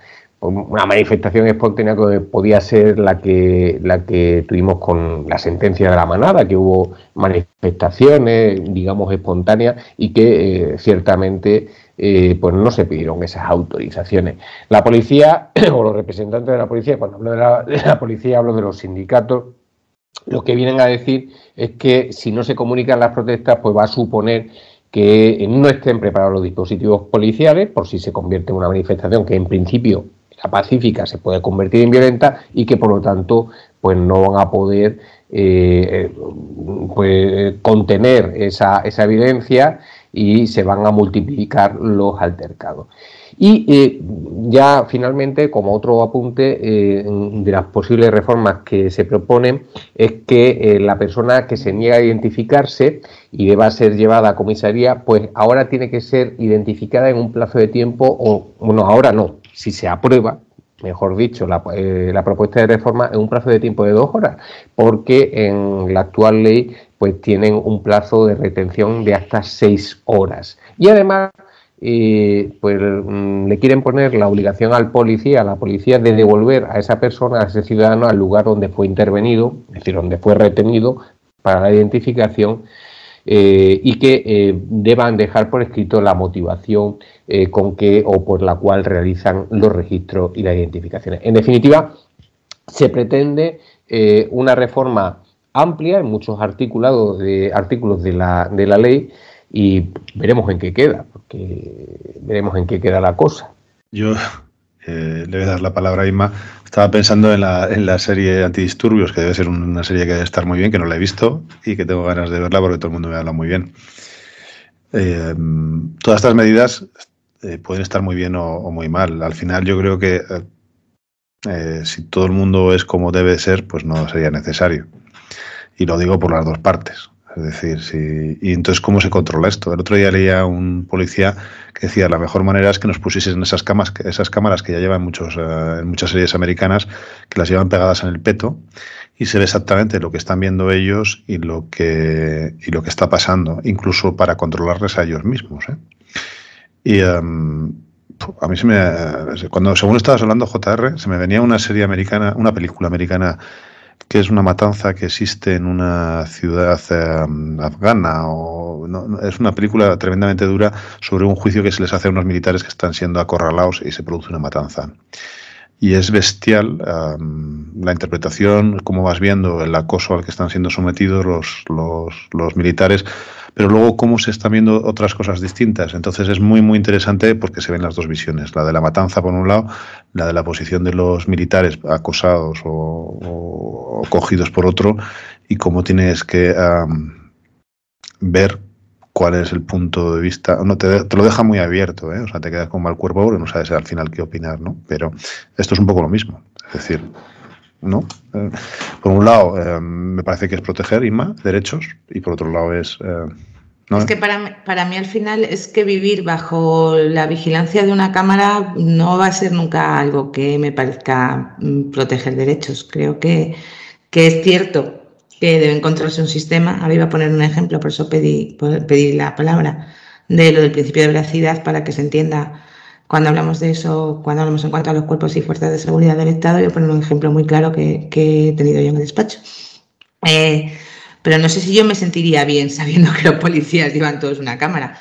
una manifestación espontánea que podía ser la que, la que tuvimos con la sentencia de la manada, que hubo manifestaciones, digamos, espontáneas y que eh, ciertamente eh, pues no se pidieron esas autorizaciones. La policía *clears throat* o los representantes de la policía, cuando hablo de la, de la policía hablo de los sindicatos, lo que vienen a decir es que si no se comunican las protestas, pues va a suponer que no estén preparados los dispositivos policiales por si se convierte en una manifestación que en principio pacífica se puede convertir en violenta y que por lo tanto pues no van a poder eh, eh, pues, contener esa, esa evidencia y se van a multiplicar los altercados. Y eh, ya finalmente, como otro apunte de las posibles reformas que se proponen, es que la persona que se niega a identificarse y deba ser llevada a comisaría, pues ahora tiene que ser identificada en un plazo de tiempo, o bueno, ahora no, si se aprueba, mejor dicho, eh, la, propuesta de reforma en un plazo de tiempo de dos horas, porque en la actual ley pues tienen un plazo de retención de hasta seis horas. Y además eh, pues mm, le quieren poner la obligación al policía, a la policía, de devolver a esa persona, a ese ciudadano, al lugar donde fue intervenido, es decir, donde fue retenido para la identificación eh, y que eh, deban dejar por escrito la motivación eh, con que o por la cual realizan los registros y las identificaciones. En definitiva, se pretende una reforma amplia en muchos articulados de, artículos de la, de la ley y veremos en qué queda, porque veremos en qué queda la cosa. Yo le voy a dar la palabra a Isma estaba pensando en la, en la serie Antidisturbios, que debe ser una serie que debe estar muy bien, que no la he visto y que tengo ganas de verla porque todo el mundo me habla muy bien. Eh, todas estas medidas eh, pueden estar muy bien o, muy mal. Al final yo creo que eh, si todo el mundo es como debe ser, pues no sería necesario. Y lo digo por las dos partes. Es decir, si, y entonces, ¿cómo se controla esto? El otro día leía un policía que decía la mejor manera es que nos pusiesen esas, camas, esas cámaras que ya llevan muchos, eh, en muchas series americanas, que las llevan pegadas en el peto y se ve exactamente lo que están viendo ellos y lo que, y lo que está pasando, incluso para controlarles a ellos mismos. ¿eh? Y em, a mí se me. Cuando, según estabas hablando, JR, se me venía una serie americana, una película americana que es una matanza que existe en una ciudad em, afgana o es una película tremendamente dura sobre un juicio que se les hace a unos militares que están siendo acorralados y se produce una matanza. Y es bestial em, la interpretación, cómo vas viendo el acoso al que están siendo sometidos los, los militares pero luego cómo se están viendo otras cosas distintas. Entonces es muy, muy interesante porque se ven las dos visiones, la de la matanza por un lado, la de la posición de los militares acosados o, cogidos por otro, y cómo tienes que ver cuál es el punto de vista. No, te, te lo deja muy abierto, ¿eh? o sea, te quedas con mal cuerpo porque no sabes al final qué opinar, ¿no? Pero esto es un poco lo mismo. Es decir, ¿no? Por un lado, eh, me parece que es proteger IMA, derechos, y por otro lado es... Eh, es que para, para mí al final es que vivir bajo la vigilancia de una cámara no va a ser nunca algo que me parezca mm, proteger derechos. Creo que, que es cierto que debe encontrarse un sistema. Ahora iba a poner un ejemplo, por eso pedí, pedí la palabra, de lo del principio de veracidad para que se entienda cuando hablamos de eso, cuando hablamos en cuanto a los cuerpos y fuerzas de seguridad del Estado, a poner un ejemplo muy claro que, he tenido yo en el despacho. Eh, pero no sé si yo me sentiría bien sabiendo que los policías llevan todos una cámara.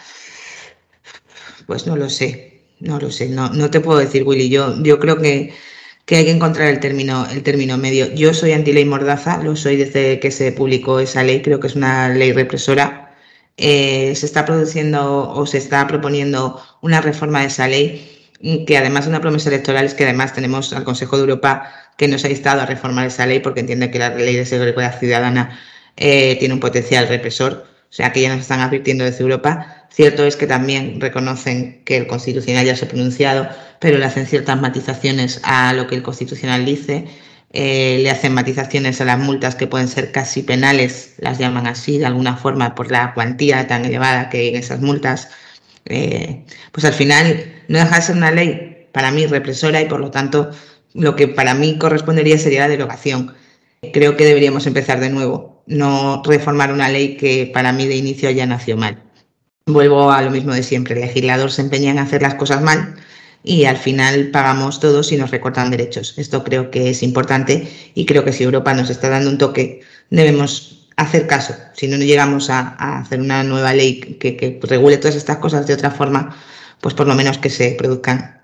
Pues no lo sé, no lo sé, no, no te puedo decir, Willy. Yo, yo creo que, que hay que encontrar el término, el término medio. Yo soy anti-ley mordaza, lo soy desde que se publicó esa ley, creo que es una ley represora eh, se está produciendo o se está proponiendo una reforma de esa ley. que además de una promesa electoral es que además tenemos al Consejo de Europa que nos ha instado a reformar esa ley porque entiende que la ley de seguridad ciudadana eh, tiene un potencial represor, o sea que ya nos están advirtiendo desde Europa. Cierto es que también reconocen que el Constitucional ya se ha pronunciado, pero le hacen ciertas matizaciones a lo que el Constitucional dice. Eh, le hacen matizaciones a las multas que pueden ser casi penales, las llaman así de alguna forma por la cuantía tan elevada que hay en esas multas. Eh, pues al final no deja de ser una ley para mí represora y por lo tanto lo que para mí correspondería sería la derogación. Creo que deberíamos empezar de nuevo, no reformar una ley que para mí de inicio ya nació mal. Vuelvo a lo mismo de siempre, el legislador se empeña en hacer las cosas mal y al final pagamos todos y nos recortan derechos. Esto creo que es importante y creo que si Europa nos está dando un toque debemos hacer caso. Si no llegamos a, hacer una nueva ley que regule todas estas cosas de otra forma, pues por lo menos que se produzcan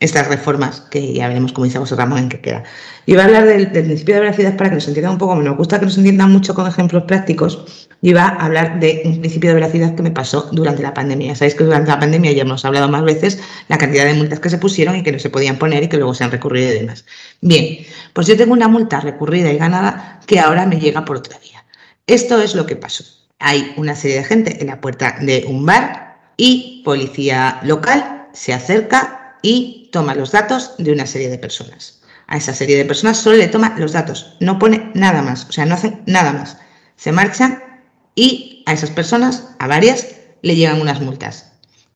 estas reformas, que ya veremos, como dice José Ramón, en qué queda. Y voy a hablar del, principio de veracidad para que nos entiendan un poco, me gusta que nos entiendan mucho con ejemplos prácticos, y va a hablar de un principio de veracidad que me pasó durante la pandemia. Sabéis que durante la pandemia ya hemos hablado más veces la cantidad de multas que se pusieron y que no se podían poner y que luego se han recurrido y demás. Bien, pues yo tengo una multa recurrida y ganada que ahora me llega por otra vía. Esto es lo que pasó. Hay una serie de gente en la puerta de un bar y policía local se acerca y toma los datos de una serie de personas. A esa serie de personas solo le toma los datos, no pone nada más, o sea, no hacen nada más. Se marchan y a esas personas, a varias, le llegan unas multas.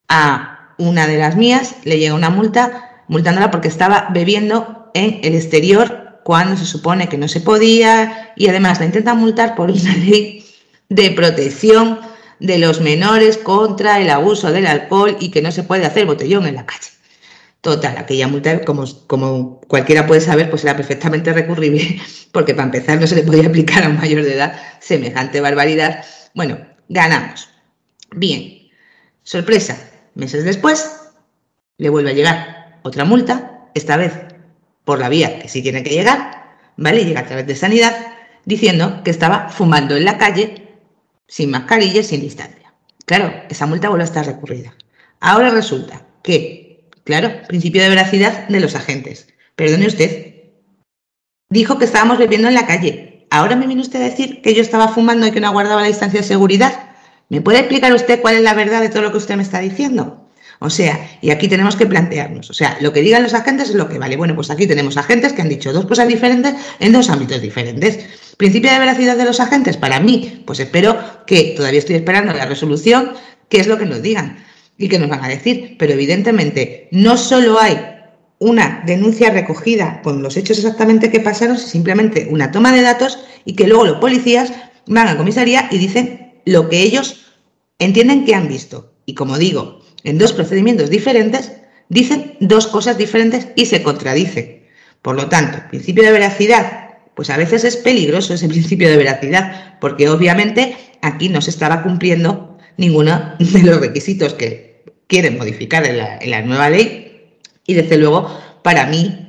A una de las mías le llega una multa multándola porque estaba bebiendo en el exterior cuando se supone que no se podía y además la intentan multar por una *laughs* ley de protección de los menores contra el abuso del alcohol y que no se puede hacer botellón en la calle. Total, aquella multa, como, como cualquiera puede saber, pues era perfectamente recurrible, *laughs* porque para empezar no se le podía aplicar a un mayor de edad semejante barbaridad. Bueno, ganamos. Bien, sorpresa, meses después le vuelve a llegar otra multa, esta vez por la vía que sí tiene que llegar, ¿vale? Llega a través de sanidad, diciendo que estaba fumando en la calle sin mascarilla sin distancia. Claro, esa multa vuelve a estar recurrida. Ahora resulta que Claro, principio de veracidad de los agentes. Perdone usted. Dijo que estábamos bebiendo en la calle. Ahora me viene usted a decir que yo estaba fumando y que no guardaba la distancia de seguridad. ¿Me puede explicar usted cuál es la verdad de todo lo que usted me está diciendo? O sea, y aquí tenemos que plantearnos, o sea, lo que digan los agentes es lo que vale. Bueno, pues aquí tenemos agentes que han dicho dos cosas diferentes en dos ámbitos diferentes. Principio de veracidad de los agentes, para mí, pues espero que todavía estoy esperando la resolución, qué es lo que nos digan y que nos van a decir. Pero evidentemente no solo hay una denuncia recogida con los hechos exactamente que pasaron, simplemente una toma de datos y que luego los policías van a comisaría y dicen lo que ellos entienden que han visto. Y como digo, en dos procedimientos diferentes, dicen dos cosas diferentes y se contradicen. Por lo tanto, principio de veracidad, pues a veces es peligroso ese principio de veracidad, porque obviamente aquí no se estaba cumpliendo ninguno de los requisitos que quieren modificar en la, nueva ley y desde luego para mí,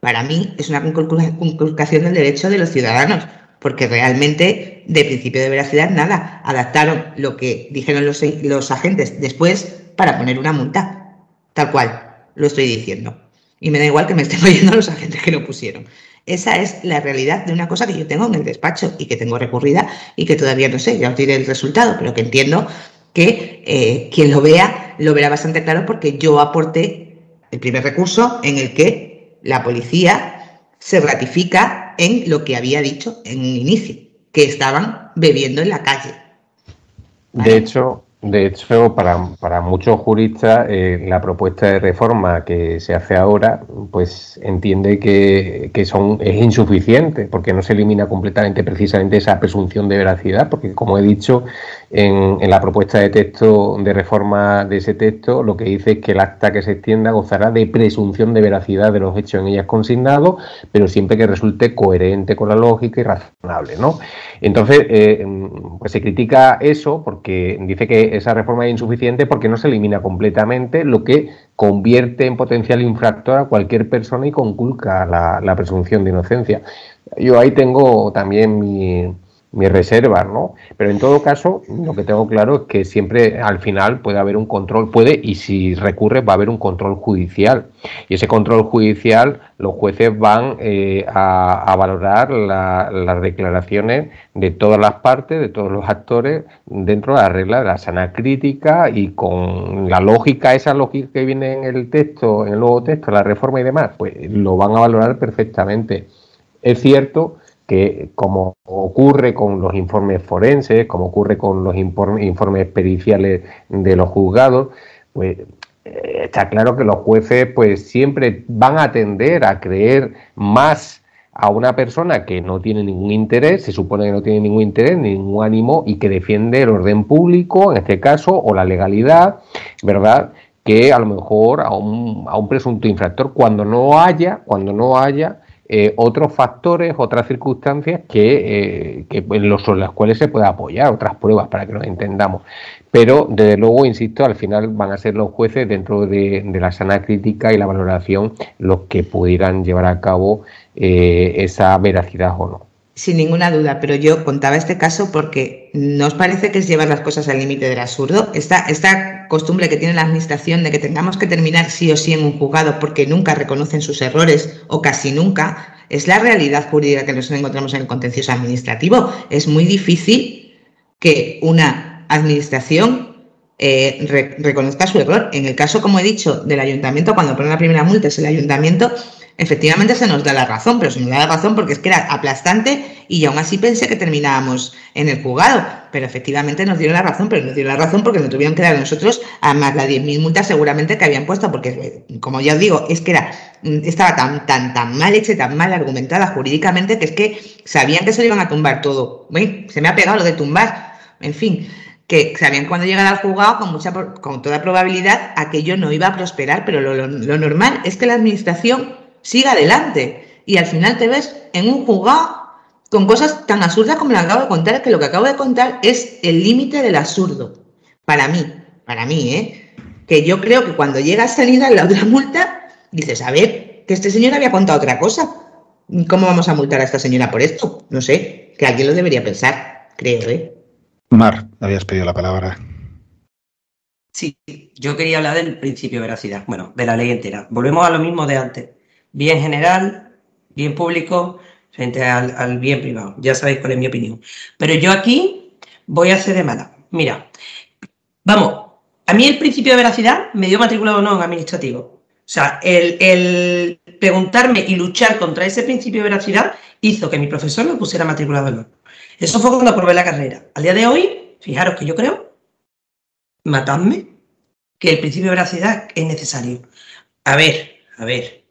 para mí es una conculcación del derecho de los ciudadanos, porque realmente de principio de veracidad nada, adaptaron lo que dijeron los, los agentes después para poner una multa, tal cual, lo estoy diciendo. Y me da igual que me estén *laughs* oyendo los agentes que lo pusieron. Esa es la realidad de una cosa que yo tengo en el despacho y que tengo recurrida y que todavía no sé, ya os diré el resultado, pero que entiendo que eh, quien lo vea lo verá bastante claro porque yo aporté el primer recurso en el que la policía se ratifica en lo que había dicho en un inicio, que estaban bebiendo en la calle. De hecho, de hecho, para, muchos juristas, eh, la propuesta de reforma que se hace ahora, pues entiende que, son, es insuficiente, porque no se elimina completamente precisamente esa presunción de veracidad, porque como he dicho, en, la propuesta de texto de reforma de ese texto, lo que dice es que el acta que se extienda gozará de presunción de veracidad de los hechos en ellas consignados, pero siempre que resulte coherente con la lógica y razonable, ¿no? Entonces, eh, pues se critica eso porque dice que esa reforma es insuficiente porque no se elimina completamente lo que convierte en potencial infractor a cualquier persona y conculca la, presunción de inocencia. Yo ahí tengo también mis reservas, ¿no? Pero en todo caso, lo que tengo claro es que siempre al final puede haber un control, puede, y si recurre, va a haber un control judicial. Y ese control judicial, los jueces van eh, a, valorar las declaraciones de todas las partes, de todos los actores, dentro de la regla de la sana crítica y con la lógica, esa lógica que viene en el texto, en el nuevo texto, la reforma y demás, pues lo van a valorar perfectamente. Es cierto que como ocurre con los informes forenses, como ocurre con los informes periciales de los juzgados, pues eh, está claro que los jueces pues siempre van a tender a creer más a una persona que no tiene ningún interés, se supone que no tiene ningún interés, ningún ánimo y que defiende el orden público, en este caso, o la legalidad, ¿verdad? Que a lo mejor a un, a un presunto infractor, cuando no haya, cuando no haya eh, otros factores, otras circunstancias que, eh, los, las cuales se puede apoyar, otras pruebas para que nos entendamos. Pero, desde luego, insisto, al final van a ser los jueces dentro de, la sana crítica y la valoración los que pudieran llevar a cabo eh, esa veracidad o no. Sin ninguna duda, pero yo contaba este caso porque ¿no os parece que es llevar las cosas al límite del absurdo? Esta, costumbre que tiene la Administración de que tengamos que terminar sí o sí en un juzgado porque nunca reconocen sus errores o casi nunca, es la realidad jurídica que nos encontramos en el contencioso administrativo. Es muy difícil que una Administración eh, reconozca su error. En el caso, como he dicho, del ayuntamiento, cuando pone la primera multa es el ayuntamiento, efectivamente se nos da la razón, pero se nos da la razón porque es que era aplastante y aún así pensé que terminábamos en el juzgado. Pero efectivamente nos dieron la razón, pero nos dieron la razón porque nos tuvieron que dar a nosotros a más las 10.000 multas seguramente que habían puesto, porque como ya os digo, es que era, estaba tan, tan, tan mal hecha, tan mal argumentada jurídicamente que es que sabían que se lo iban a tumbar todo. se me ha pegado lo de tumbar. En fin, que sabían cuando llegara al juzgado, con, mucha, con toda probabilidad, aquello no iba a prosperar, pero lo normal es que la administración siga adelante. Y al final te ves en un juzgado con cosas tan absurdas como lo acabo de contar, que lo que acabo de contar es el límite del absurdo. Para mí, para mí, ¿eh? Que yo creo que cuando llega a salir la otra *laughs* multa, dices, a ver, que este señor había contado otra cosa. ¿Cómo vamos a multar a esta señora por esto? No sé, que alguien lo debería pensar, creo, ¿eh? Mar, habías pedido la palabra. Sí, yo quería hablar del principio de veracidad, bueno, de la ley entera. Volvemos a lo mismo de antes bien general, bien público, frente al, bien privado. Ya sabéis cuál es mi opinión. Pero yo aquí voy a hacer de mala. Mira, vamos, a mí el principio de veracidad me dio matriculado o no en administrativo. O sea, el, el, preguntarme y luchar contra ese principio de veracidad hizo que mi profesor me pusiera matriculado no. Eso fue cuando aprobé la carrera. Al día de hoy, fijaros que yo creo, matadme, que el principio de veracidad es necesario. A ver, a ver,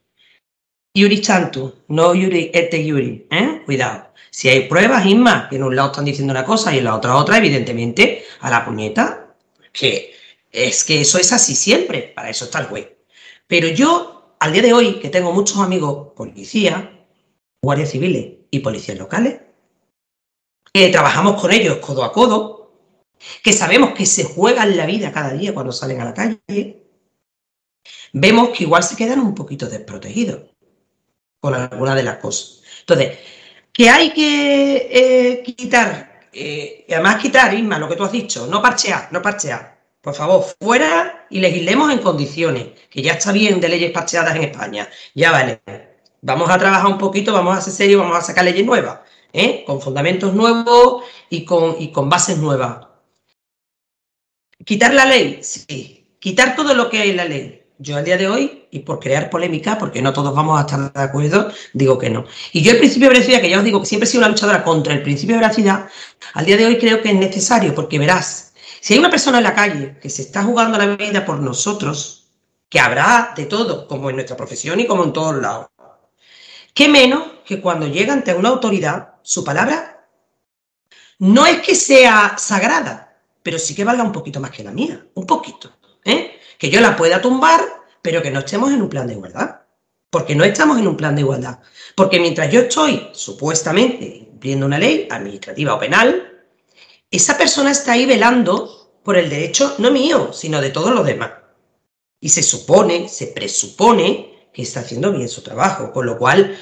Yuri Chantu, no Yuri este Yuri, ¿eh? Cuidado. Si hay pruebas, Isma, que en un lado están diciendo una cosa y en la otra otra, evidentemente, a la puñeta, que es que eso es así siempre, para eso está el juez. Pero yo, al día de hoy, que tengo muchos amigos policías, guardias civiles y policías locales, que trabajamos con ellos codo a codo, que sabemos que se juegan la vida cada día cuando salen a la calle, vemos que igual se quedan un poquito desprotegidos con alguna de las cosas. Entonces, que hay que eh, quitar, eh, además quitar, Isma, lo que tú has dicho, no parchear, no parchear. Por favor, fuera y legislemos en condiciones, que ya está bien de leyes parcheadas en España. Ya vale. Vamos a trabajar un poquito, vamos a ser serios, vamos a sacar leyes nuevas, ¿eh? con fundamentos nuevos y con, y con bases nuevas. ¿Quitar la ley? Sí. Quitar todo lo que hay en la ley. Yo al día de hoy, y por crear polémica, porque no todos vamos a estar de acuerdo, digo que no. Y yo el principio de veracidad, que ya os digo que siempre he sido una luchadora contra el principio de veracidad, al día de hoy creo que es necesario, porque verás, si hay una persona en la calle que se está jugando la vida por nosotros, que habrá de todo, como en nuestra profesión y como en todos lados, qué menos que cuando llega ante una autoridad, su palabra no es que sea sagrada, pero sí que valga un poquito más que la mía, un poquito. ¿Eh? que yo la pueda tumbar, pero que no estemos en un plan de igualdad. Porque no estamos en un plan de igualdad. Porque mientras yo estoy supuestamente cumpliendo una ley administrativa o penal, esa persona está ahí velando por el derecho no mío, sino de todos los demás. Y se supone, se presupone que está haciendo bien su trabajo, con lo cual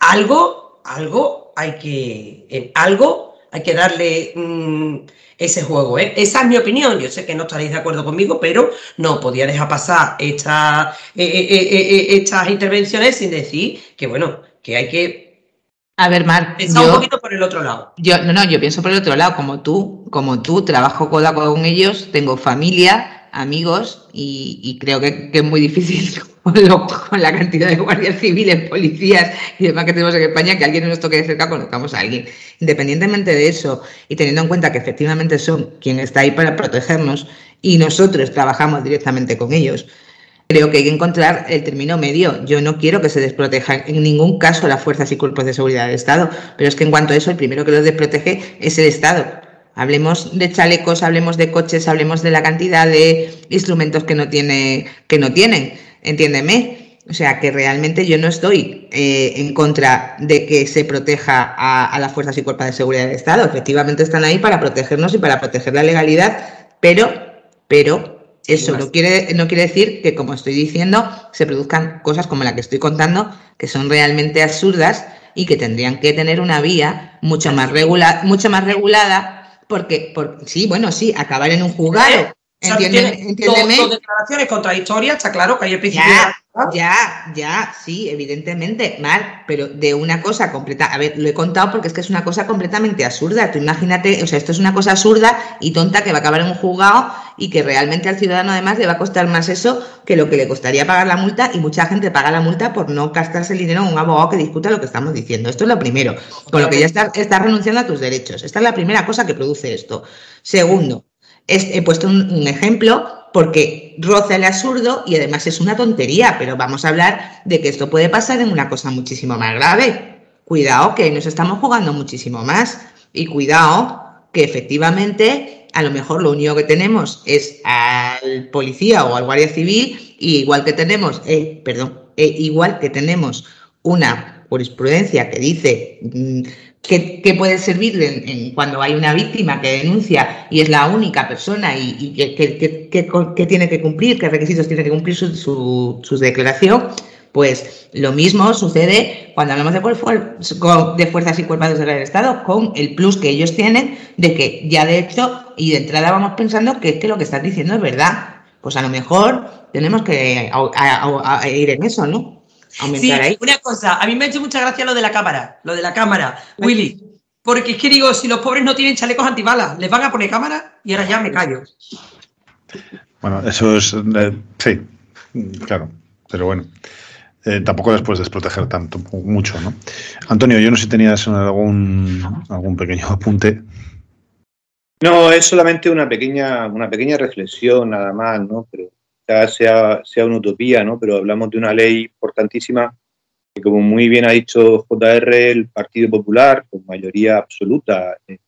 algo, algo hay que, algo hay que darle mm, ese juego. ¿eh? Esa es mi opinión. Yo sé que no estaréis de acuerdo conmigo, pero no podía dejar pasar esta, eh, eh, estas intervenciones sin decir que, bueno, que hay que a ver, Mar. Piensa un poquito por el otro lado. Yo, no, no, yo pienso por el otro lado, como tú, como tú, trabajo coda con ellos, tengo familia, amigos, y, creo que, es muy difícil *laughs* con, la cantidad de guardias civiles, policías y demás que tenemos en España, que alguien nos toque de cerca conozcamos a alguien. Independientemente de eso, y teniendo en cuenta que efectivamente son quien está ahí para protegernos, y nosotros trabajamos directamente con ellos Creo que hay que encontrar el término medio. Yo no quiero que se desprotejan en ningún caso las fuerzas y cuerpos de seguridad del Estado, pero es que en cuanto a eso, el primero que los desprotege es el Estado. Hablemos de chalecos, hablemos de coches, hablemos de la cantidad de instrumentos que no, tiene, que no tienen. Entiéndeme. O sea, que realmente yo no estoy eh, en contra de que se proteja a, a, las fuerzas y cuerpos de seguridad del Estado. Efectivamente están ahí para protegernos y para proteger la legalidad, pero, pero eso no quiere, no quiere decir que, como estoy diciendo, se produzcan cosas como la que estoy contando, que son realmente absurdas y que tendrían que tener una vía mucho más, regula, mucho más regulada, porque, por, sí, bueno, sí, acabar en un juzgado. ¿Entiendes? Dos, declaraciones contradictorias, está claro que hay el principio ya, ya, sí, evidentemente, mal, pero de una cosa completa. A ver, lo he contado porque es que es una cosa completamente absurda. Tú imagínate, o sea, esto es una cosa absurda y tonta que va a acabar en un juzgado y que realmente al ciudadano además le va a costar más eso que lo que le costaría pagar la multa y mucha gente paga la multa por no gastarse el dinero en un abogado que discuta lo que estamos diciendo. Esto es lo primero, con lo que ya estás, estás renunciando a tus derechos. Esta es la primera cosa que produce esto. Segundo, he puesto un, ejemplo porque roza el absurdo y además es una tontería, pero vamos a hablar de que esto puede pasar en una cosa muchísimo más grave. Cuidado que nos estamos jugando muchísimo más y cuidado que efectivamente a lo mejor lo único que tenemos es al policía o al guardia civil y igual que tenemos, eh, perdón, eh, igual que tenemos una jurisprudencia que dice que, puede servirle en, cuando hay una víctima que denuncia y es la única persona y, que, tiene que cumplir, qué requisitos tiene que cumplir su, declaración, pues lo mismo sucede cuando hablamos de, fuerzas y cuerpos del Estado, con el plus que ellos tienen de que ya de hecho y de entrada vamos pensando que es que lo que están diciendo es verdad. Pues a lo mejor tenemos que ir en eso, ¿no? Sí, Una cosa, a mí me ha hecho mucha gracia lo de la cámara, lo de la cámara, Willy. Porque es que digo, si los pobres no tienen chalecos antibalas, les van a poner cámara y ahora ya me callo. Bueno, eso es. Eh, sí, claro. Pero bueno, eh, tampoco les puedes desproteger tanto, mucho, ¿no? Antonio, yo no sé si tenías algún, algún pequeño *laughs* apunte. No, es solamente una pequeña, una pequeña reflexión nada más, ¿no? Pero sea, sea una utopía, ¿no? Pero hablamos de una ley importantísima que, como muy bien ha dicho JR, el Partido Popular, con mayoría absoluta, eh,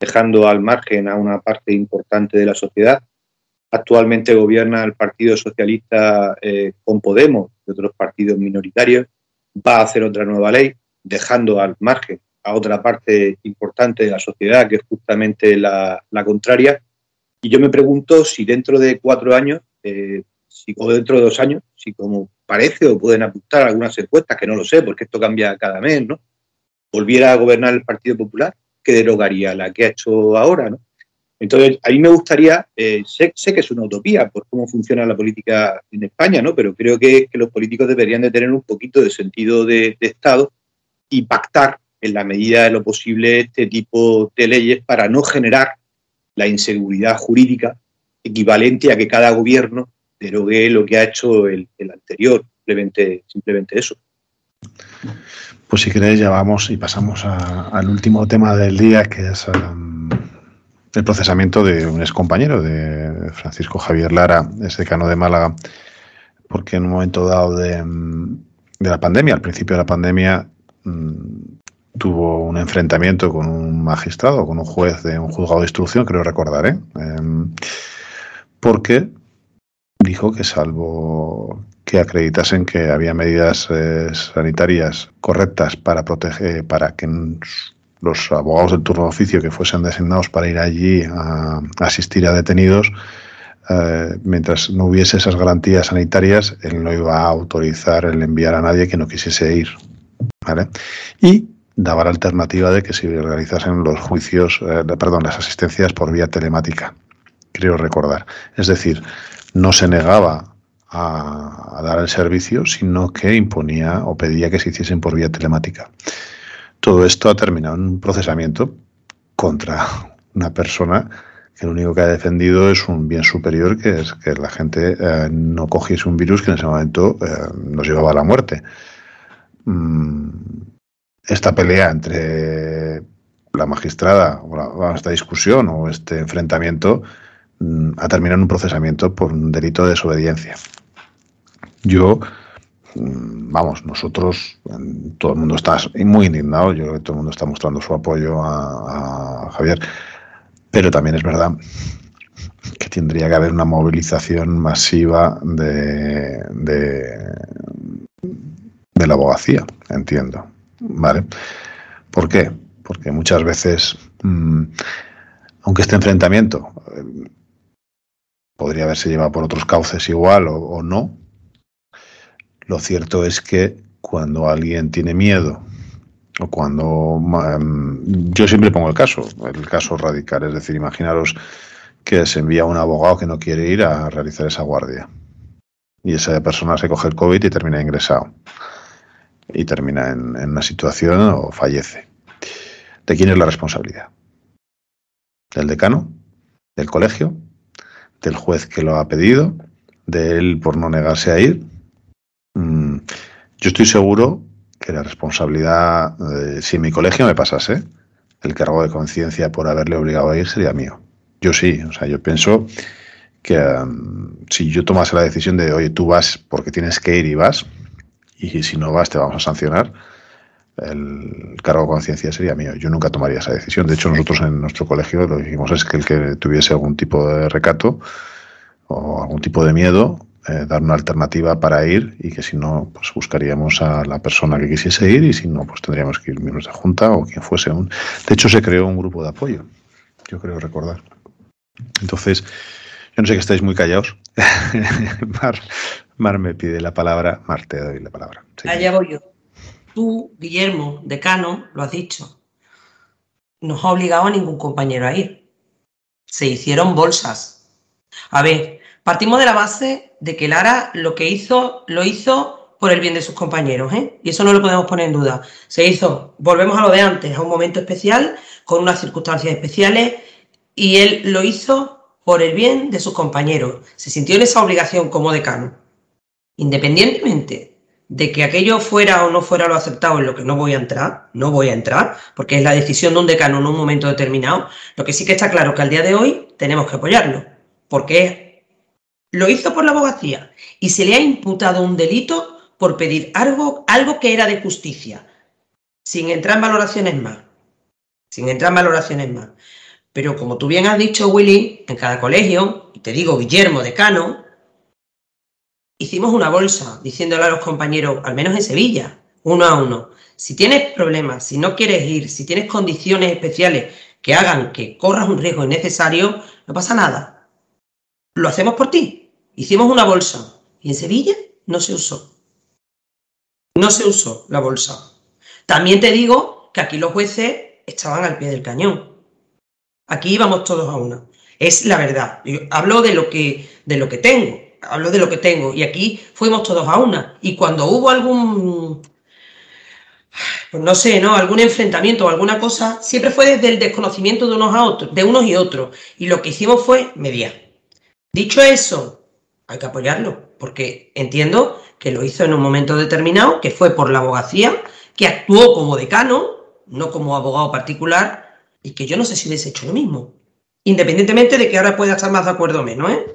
dejando al margen a una parte importante de la sociedad. Actualmente gobierna el Partido Socialista eh, con Podemos y otros partidos minoritarios. Va a hacer otra nueva ley, dejando al margen a otra parte importante de la sociedad, que es justamente la contraria y yo me pregunto si dentro de cuatro años, eh, si, o dentro de dos años, si como parece o pueden apuntar algunas encuestas, que no lo sé, porque esto cambia cada mes, ¿no? Volviera a gobernar el Partido Popular, que derogaría la que ha hecho ahora, ¿no? Entonces, a mí me gustaría, eh, sé, que es una utopía por cómo funciona la política en España, ¿no? Pero creo que, los políticos deberían de tener un poquito de sentido de Estado y pactar en la medida de lo posible este tipo de leyes para no generar la inseguridad jurídica equivalente a que cada gobierno derogue lo que ha hecho el, anterior, simplemente, simplemente eso. Pues si queréis ya vamos y pasamos al último tema del día, que es um, el procesamiento de un excompañero de Francisco Javier Lara, es decano de Málaga, porque en un momento dado de, um, de la pandemia, al principio de la pandemia, um, tuvo un enfrentamiento con un magistrado, con un juez de un juzgado de instrucción, creo recordar, ¿eh? Em, porque dijo que salvo que acreditasen que había medidas eh, sanitarias correctas para proteger, para que los abogados del turno de oficio que fuesen designados para ir allí a, asistir a detenidos, eh, mientras no hubiese esas garantías sanitarias, él no iba a autorizar el enviar a nadie que no quisiese ir. ¿vale? Y daba la alternativa de que se realizasen los juicios, eh, perdón, las asistencias por vía telemática, creo recordar. Es decir, no se negaba a, dar el servicio, sino que imponía o pedía que se hiciesen por vía telemática. Todo esto ha terminado en un procesamiento contra una persona que lo único que ha defendido es un bien superior, que es que la gente eh, no cogiese un virus que en ese momento eh, nos llevaba a la muerte. Mm, esta pelea entre la magistrada, o esta discusión o este enfrentamiento mm, ha terminado en un procesamiento por un delito de desobediencia. Yo, mm, vamos, nosotros, todo el mundo está muy indignado, yo creo que todo el mundo está mostrando su apoyo a, Javier, pero también es verdad que tendría que haber una movilización masiva de, de la abogacía, entiendo. ¿Vale? ¿Por qué? Porque muchas veces, mm, aunque este enfrentamiento eh, podría haberse llevado por otros cauces igual o, no, lo cierto es que cuando alguien tiene miedo o cuando mm, yo siempre pongo el caso, el caso radical, es decir, imaginaros que se envía un abogado que no quiere ir a realizar esa guardia y esa persona se coge el COVID y termina ingresado y termina en, una situación o fallece. ¿De quién es la responsabilidad? ¿Del decano? ¿Del colegio? ¿Del juez que lo ha pedido? ¿De él por no negarse a ir? Mm, yo estoy seguro que la responsabilidad, eh, si en mi colegio me pasase, el cargo de conciencia por haberle obligado a ir sería mío. Yo sí, o sea, yo pienso que mm, si yo tomase la decisión de, oye, tú vas porque tienes que ir y vas, y si no vas te vamos a sancionar, el cargo de conciencia sería mío. Yo nunca tomaría esa decisión. De hecho, nosotros en nuestro colegio lo que dijimos es que el que tuviese algún tipo de recato o algún tipo de miedo, eh, dar una alternativa para ir y que si no, pues buscaríamos a la persona que quisiese ir y si no, pues tendríamos que ir miembros de junta o quien fuese. Un... De hecho, se creó un grupo de apoyo, yo creo recordar. Entonces, yo no sé que estáis muy callados. *laughs* me pide la palabra, Mar te doy la palabra. Allá voy yo. Tú, Guillermo, decano, lo has dicho. No ha obligado a ningún compañero a ir. Se hicieron bolsas. A ver, partimos de la base de que Lara lo que hizo, lo hizo por el bien de sus compañeros, ¿eh? Y eso no lo podemos poner en duda. Se hizo, volvemos a lo de antes, a un momento especial, con unas circunstancias especiales, y él lo hizo por el bien de sus compañeros. Se sintió en esa obligación como decano independientemente de que aquello fuera o no fuera lo aceptado en lo que no voy a entrar, no voy a entrar, porque es la decisión de un decano en un momento determinado, lo que sí que está claro que al día de hoy tenemos que apoyarlo, porque lo hizo por la abogacía y se le ha imputado un delito por pedir algo, algo que era de justicia, sin entrar en valoraciones más, sin entrar en valoraciones más. Pero como tú bien has dicho, Willy, en cada colegio, y te digo Guillermo, decano, hicimos una bolsa diciéndole a los compañeros, al menos en Sevilla, uno a uno, si tienes problemas, si no quieres ir, si tienes condiciones especiales que hagan que corras un riesgo innecesario, no pasa nada. Lo hacemos por ti. Hicimos una bolsa y en Sevilla no se usó. No se usó la bolsa. También te digo que aquí los jueces estaban al pie del cañón. Aquí íbamos todos a una. Es la verdad. Hablo de lo que, de lo que tengo hablo de lo que tengo, y aquí fuimos todos a una. Y cuando hubo algún, pues no sé, ¿no? Algún enfrentamiento o alguna cosa, siempre fue desde el desconocimiento de unos a otros, de unos y otros. Y lo que hicimos fue mediar. Dicho eso, hay que apoyarlo, porque entiendo que lo hizo en un momento determinado, que fue por la abogacía, que actuó como decano, no como abogado particular, y que yo no sé si hubiese hecho lo mismo. Independientemente de que ahora pueda estar más de acuerdo o menos, ¿eh?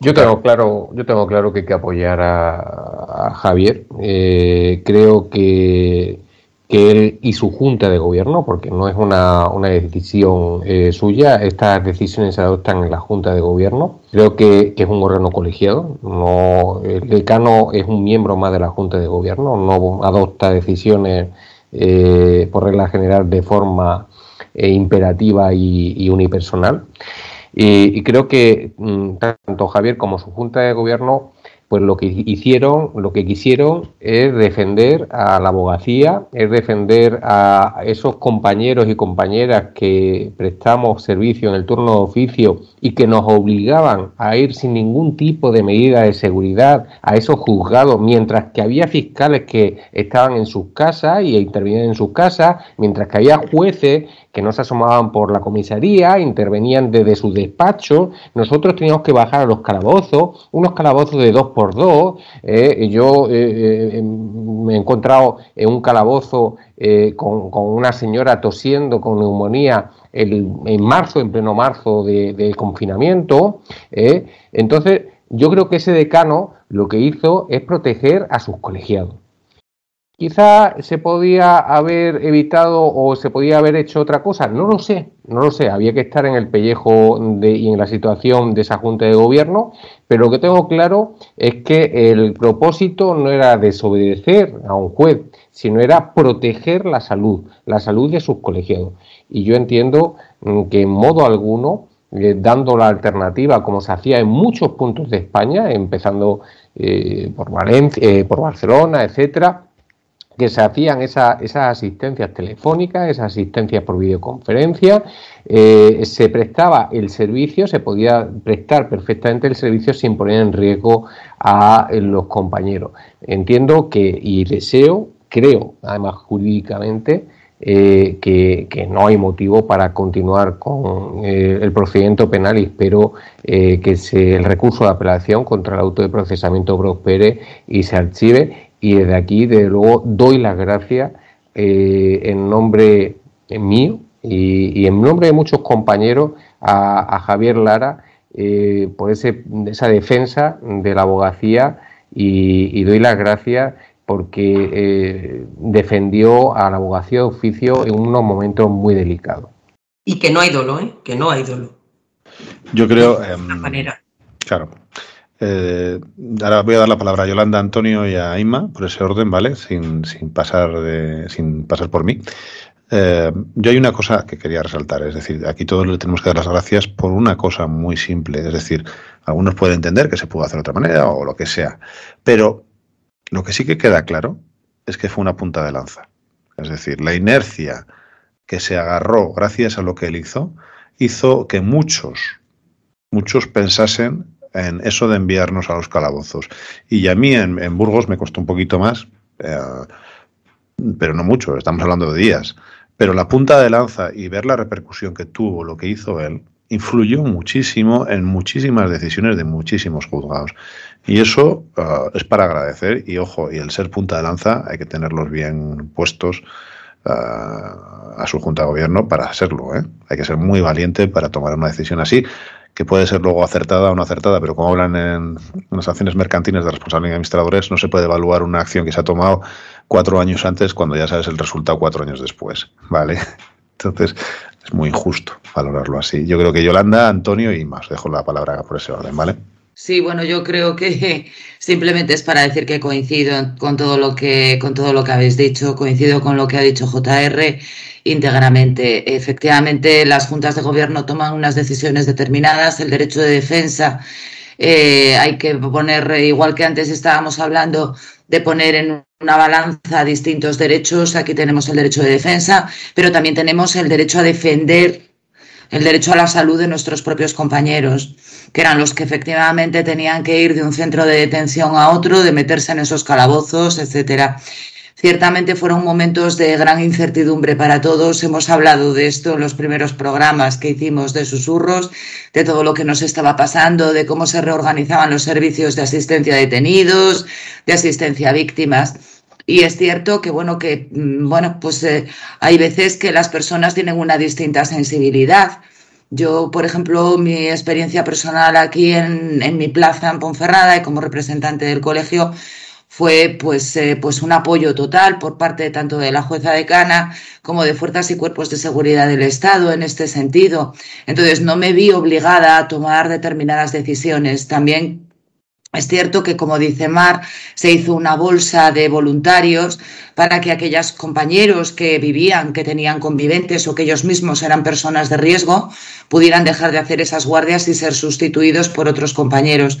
Yo tengo claro, yo tengo claro que hay que apoyar a, Javier. Eh, creo que, él y su junta de gobierno, porque no es una, decisión eh, suya, estas decisiones se adoptan en la junta de gobierno. Creo que, es un órgano colegiado. No, el decano es un miembro más de la junta de gobierno, no adopta decisiones eh, por regla general de forma imperativa y unipersonal. Y, creo que mm, tanto Javier como su Junta de Gobierno pues lo que hicieron, lo que quisieron es defender a la abogacía, es defender a esos compañeros y compañeras que prestamos servicio en el turno de oficio y que nos obligaban a ir sin ningún tipo de medida de seguridad a esos juzgados, mientras que había fiscales que estaban en sus casas y intervenían en sus casas, mientras que había jueces que no se asomaban por la comisaría, intervenían desde su despacho, nosotros teníamos que bajar a los calabozos, unos calabozos de dos por dos, eh, yo eh, eh, me he encontrado en un calabozo con, una señora tosiendo con neumonía en marzo, en pleno marzo de, confinamiento, entonces yo creo que ese decano lo que hizo es proteger a sus colegiados. Quizá se podía haber evitado o se podía haber hecho otra cosa, no lo sé, no lo sé, había que estar en el pellejo de, y en la situación de esa Junta de Gobierno, pero lo que tengo claro es que el propósito no era desobedecer a un juez, sino era proteger la salud, la salud de sus colegiados. Y yo entiendo mm, que en modo alguno, eh, dando la alternativa como se hacía en muchos puntos de España, empezando eh, por Valencia, eh, por Barcelona, etcétera, que se hacían esas asistencias telefónicas, esas asistencias por videoconferencia, eh, se prestaba el servicio, se podía prestar perfectamente el servicio sin poner en riesgo a eh, los compañeros. Entiendo que, y deseo, creo, además jurídicamente, eh, que, no hay motivo para continuar con el procedimiento penal y espero que el recurso de apelación contra el auto de procesamiento prospere y se archive y desde aquí, desde luego, doy las gracias eh, en nombre mío y, en nombre de muchos compañeros a, Javier Lara eh, por ese, esa defensa de la abogacía y, doy las gracias porque eh, defendió a la abogacía de oficio en unos momentos muy delicados. Y que no hay dolo, ¿eh? Que no hay dolo. Yo creo... De manera. Claro. Eh, ahora voy a dar la palabra a Yolanda, Antonio y a Inma, por ese orden, ¿vale? Sin, pasar, de, sin pasar por mí. Eh, yo hay una cosa que quería resaltar, es decir, aquí todos le tenemos que dar las gracias por una cosa muy simple, es decir, algunos pueden entender que se pudo hacer de otra manera o lo que sea, pero lo que sí que queda claro es que fue una punta de lanza. Es decir, la inercia que se agarró gracias a lo que él hizo, hizo que muchos, muchos pensasen en eso de enviarnos a los calabozos. Y a mí en, Burgos me costó un poquito más, eh, pero no mucho, estamos hablando de días. Pero la punta de lanza y ver la repercusión que tuvo lo que hizo él, influyó muchísimo en muchísimas decisiones de muchísimos juzgados. Y eso eh, es para agradecer y ojo, y el ser punta de lanza hay que tenerlos bien puestos eh, a su junta de gobierno para hacerlo. Hay que ser muy valiente para tomar una decisión así que puede ser luego acertada o no acertada, pero como hablan en, las acciones mercantiles de responsabilidad de administradores, no se puede evaluar una acción que se ha tomado cuatro años antes cuando ya sabes el resultado cuatro años después, ¿vale? *laughs* Entonces, es muy injusto valorarlo así. Yo creo que Yolanda, Antonio y más, dejo la palabra por ese orden, ¿vale? Sí, bueno, yo creo que *laughs* simplemente es para decir que coincido con todo lo que con todo lo que habéis dicho, coincido con lo que ha dicho JR íntegramente. Efectivamente, las juntas de gobierno toman unas decisiones determinadas, el derecho de defensa eh, hay que poner, igual que antes estábamos hablando de poner en una balanza distintos derechos, aquí tenemos el derecho de defensa, pero también tenemos el derecho a defender el derecho a la salud de nuestros propios compañeros, que eran los que efectivamente tenían que ir de un centro de detención a otro, de meterse en esos calabozos, etcétera. Ciertamente fueron momentos de gran incertidumbre para todos. Hemos hablado de esto en los primeros programas que hicimos de susurros, de todo lo que nos estaba pasando, de cómo se reorganizaban los servicios de asistencia a detenidos, de asistencia a víctimas. Y es cierto que, bueno, que, mm, bueno, pues eh, hay veces que las personas tienen una distinta sensibilidad. Yo, por ejemplo, mi experiencia personal aquí en, en mi plaza en Ponferrada y como representante del colegio, fue pues, eh, pues un apoyo total por parte tanto de la jueza decana como de fuerzas y cuerpos de seguridad del Estado en este sentido. Entonces no me vi obligada a tomar determinadas decisiones. También es cierto que, como dice Mar, se hizo una bolsa de voluntarios para que aquellos compañeros que vivían, que tenían conviventes o que ellos mismos eran personas de riesgo, pudieran dejar de hacer esas guardias y ser sustituidos por otros compañeros.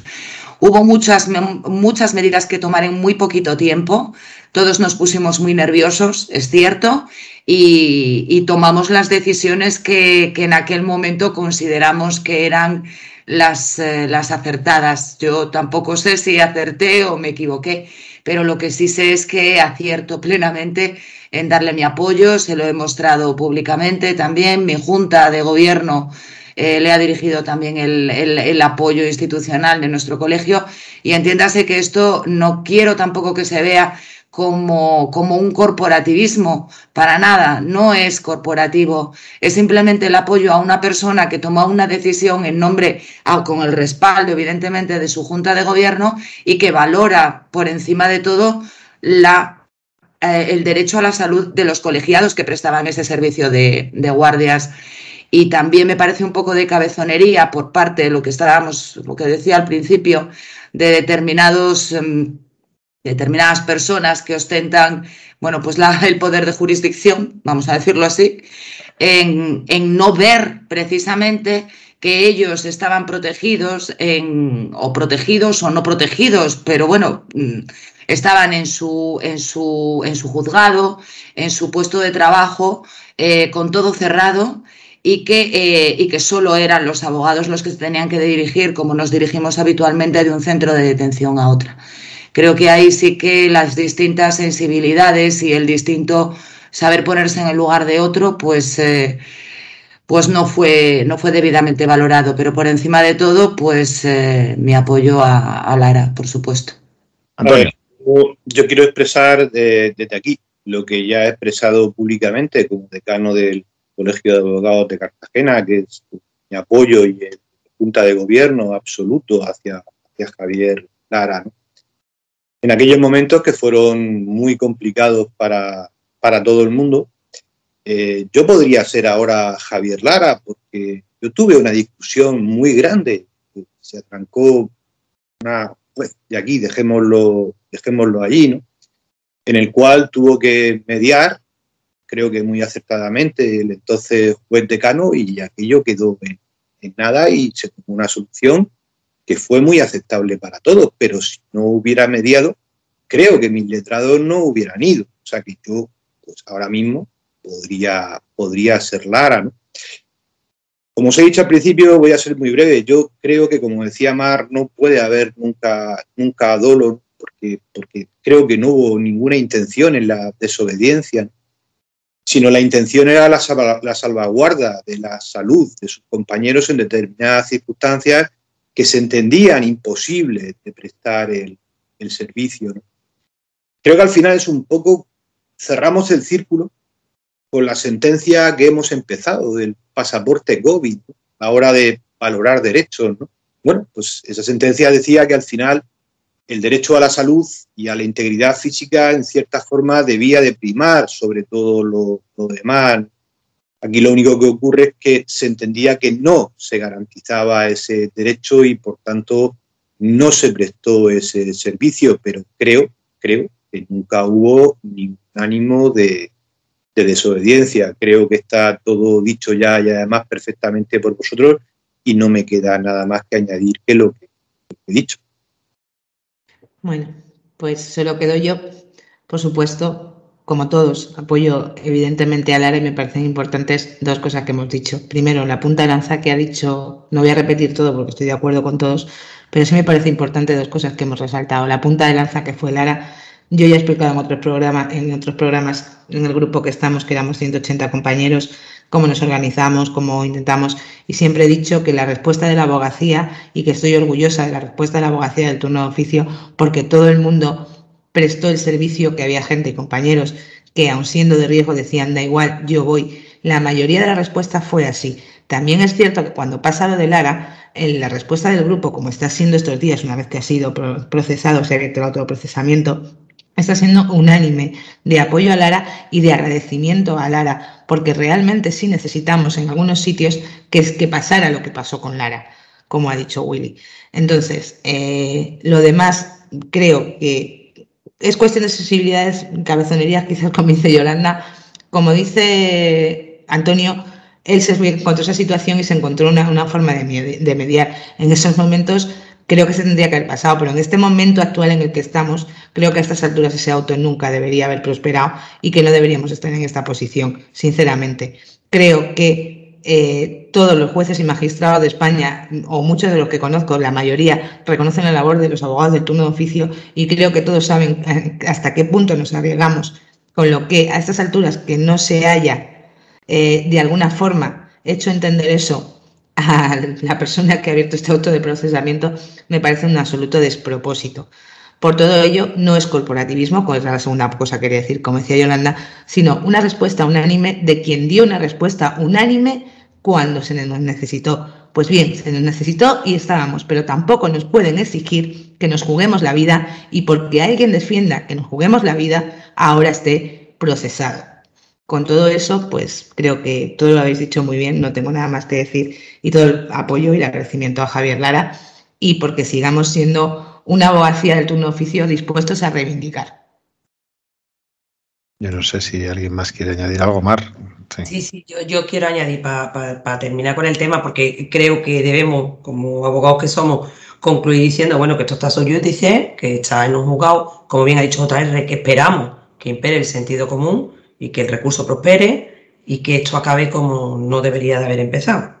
Hubo muchas, muchas medidas que tomar en muy poquito tiempo. Todos nos pusimos muy nerviosos, es cierto, y, tomamos las decisiones que, en aquel momento consideramos que eran las, eh, las acertadas. Yo tampoco sé si acerté o me equivoqué, pero lo que sí sé es que acierto plenamente en darle mi apoyo, se lo he mostrado públicamente también. Mi junta de gobierno eh, le ha dirigido también el, apoyo institucional de nuestro colegio y entiéndase que esto no quiero tampoco que se vea como, como, un corporativismo, para nada, no es corporativo, es simplemente el apoyo a una persona que toma una decisión en nombre, con el respaldo evidentemente de su junta de gobierno y que valora por encima de todo la eh, el derecho a la salud de los colegiados que prestaban ese servicio de, guardias. Y también me parece un poco de cabezonería por parte de lo que estábamos, lo que decía al principio, de determinados, em, determinadas personas que ostentan, bueno, pues el poder de jurisdicción, vamos a decirlo así, en, en no ver precisamente que ellos estaban protegidos en, o protegidos o no protegidos, pero bueno, mm, estaban en su, en su, en su juzgado, en su puesto de trabajo, eh, con todo cerrado y que, eh, y que solo eran los abogados los que se tenían que dirigir, como nos dirigimos habitualmente de un centro de detención a otra. Creo que ahí sí que las distintas sensibilidades y el distinto saber ponerse en el lugar de otro, pues, eh, pues no, fue, no fue debidamente valorado. Pero por encima de todo, pues mi apoyo a, Lara, por supuesto. Antonio yo quiero expresar desde aquí lo que ya he expresado públicamente como decano del Colegio de Abogados de Cartagena, que es mi apoyo y el junta de gobierno absoluto hacia, hacia Javier Lara. En aquellos momentos que fueron muy complicados para, para todo el mundo, eh, yo podría ser ahora Javier Lara, porque yo tuve una discusión muy grande, se atrancó una, pues, y aquí dejémoslo dejémoslo allí, ¿no? En el cual tuvo que mediar, creo que muy acertadamente, el entonces juez decano y aquello quedó en, nada y se tomó una solución que fue muy aceptable para todos, pero si no hubiera mediado, creo que mis letrados no hubieran ido. O sea que yo, pues ahora mismo, podría, podría ser Lara, ¿no? Como os he dicho al principio, voy a ser muy breve. Yo creo que, como decía Mar, no puede haber nunca, nunca dolor porque, porque creo que no hubo ninguna intención en la desobediencia, sino la intención era la, salvaguarda de la salud de sus compañeros en determinadas circunstancias que se entendían imposibles de prestar el, servicio. Creo que al final es un poco, cerramos el círculo con la sentencia que hemos empezado del pasaporte COVID, a la hora de valorar derechos. Bueno, pues esa sentencia decía que al final el derecho a la salud y a la integridad física en cierta forma debía de primar sobre todo lo, demás. Aquí lo único que ocurre es que se entendía que no se garantizaba ese derecho y por tanto no se prestó ese servicio, pero creo, creo que nunca hubo ningún ánimo de, desobediencia. Creo que está todo dicho ya y además perfectamente por vosotros y no me queda nada más que añadir que lo que he dicho. Bueno, pues se lo quedo yo, por supuesto, como todos, apoyo evidentemente a Lara y me parecen importantes dos cosas que hemos dicho. Primero, la punta de lanza que ha dicho, no voy a repetir todo porque estoy de acuerdo con todos, pero sí me parece importante dos cosas que hemos resaltado. La punta de lanza que fue Lara, yo ya he explicado en otros programas, en otros programas, en el grupo que estamos, que éramos 180 compañeros, cómo nos organizamos, cómo intentamos. Y siempre he dicho que la respuesta de la abogacía, y que estoy orgullosa de la respuesta de la abogacía del turno de oficio, porque todo el mundo prestó el servicio, que había gente y compañeros que, aun siendo de riesgo, decían, da igual, yo voy. La mayoría de la respuesta fue así. También es cierto que cuando pasa lo de Lara, en la respuesta del grupo, como está siendo estos días, una vez que ha sido procesado, se ha abierto el autoprocesamiento, está siendo unánime de apoyo a Lara y de agradecimiento a Lara, porque realmente sí necesitamos en algunos sitios que, que pasara lo que pasó con Lara, como ha dicho Willy. Entonces, eh, lo demás creo que es cuestión de sensibilidades, cabezonerías, quizás como dice Yolanda, como dice Antonio, él se encontró esa situación y se encontró una, forma de, de mediar. En esos momentos creo que se tendría que haber pasado, pero en este momento actual en el que estamos, creo que a estas alturas ese auto nunca debería haber prosperado y que no deberíamos estar en esta posición, sinceramente. Creo que eh, todos los jueces y magistrados de España, o muchos de los que conozco, la mayoría, reconocen la labor de los abogados del turno de oficio y creo que todos saben eh, hasta qué punto nos arriesgamos con lo que a estas alturas que no se haya eh, de alguna forma hecho entender eso a la persona que ha abierto este auto de procesamiento me parece un absoluto despropósito. Por todo ello, no es corporativismo, como es la segunda cosa que quería decir, como decía Yolanda, sino una respuesta unánime de quien dio una respuesta unánime cuando se nos necesitó. Pues bien, se nos necesitó y estábamos, pero tampoco nos pueden exigir que nos juguemos la vida y porque alguien defienda que nos juguemos la vida, ahora esté procesado. Con todo eso, pues creo que todo lo habéis dicho muy bien, no tengo nada más que decir y todo el apoyo y el agradecimiento a Javier Lara y porque sigamos siendo una abogacía del turno oficio dispuestos a reivindicar. Yo no sé si alguien más quiere añadir algo, Mar. Sí, sí, yo, quiero añadir para terminar con el tema, porque creo que debemos, como abogados que somos, concluir diciendo, bueno, que esto está sobre dice que está en un juzgado, como bien ha dicho otra vez, que esperamos que impere el sentido común y que el recurso prospere y que esto acabe como no debería de haber empezado.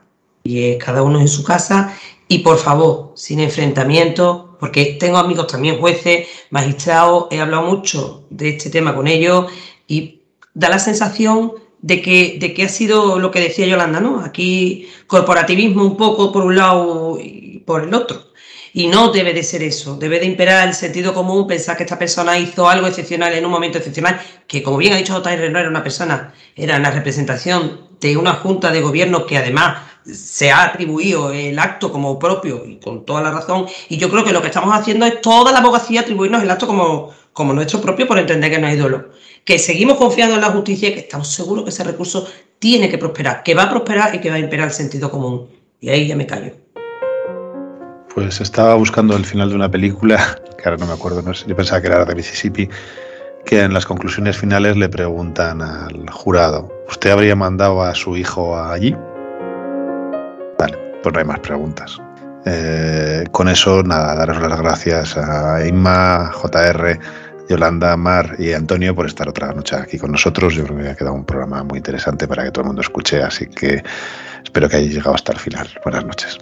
Y es cada uno en su casa y por favor, sin enfrentamiento, porque tengo amigos también jueces, magistrados, he hablado mucho de este tema con ellos y da la sensación de que, de que ha sido lo que decía Yolanda, ¿no? Aquí corporativismo un poco por un lado y por el otro. Y no debe de ser eso, debe de imperar el sentido común, pensar que esta persona hizo algo excepcional en un momento excepcional, que como bien ha dicho J.R. no era una persona, era la representación de una junta de gobierno que además se ha atribuido el acto como propio y con toda la razón. Y yo creo que lo que estamos haciendo es toda la abogacía atribuirnos el acto como, como nuestro propio por entender que no hay dolor. Que seguimos confiando en la justicia y que estamos seguros que ese recurso tiene que prosperar, que va a prosperar y que va a imperar el sentido común. Y ahí ya me callo. Pues estaba buscando el final de una película, que ahora no me acuerdo, no sé, yo pensaba que era de Mississippi, que en las conclusiones finales le preguntan al jurado, ¿usted habría mandado a su hijo allí? Pues no hay más preguntas. Eh, con eso, nada, daros las gracias a Inma, JR, Yolanda, Mar y Antonio por estar otra noche aquí con nosotros. Yo creo que ha quedado un programa muy interesante para que todo el mundo escuche, así que espero que hayáis llegado hasta el final. Buenas noches.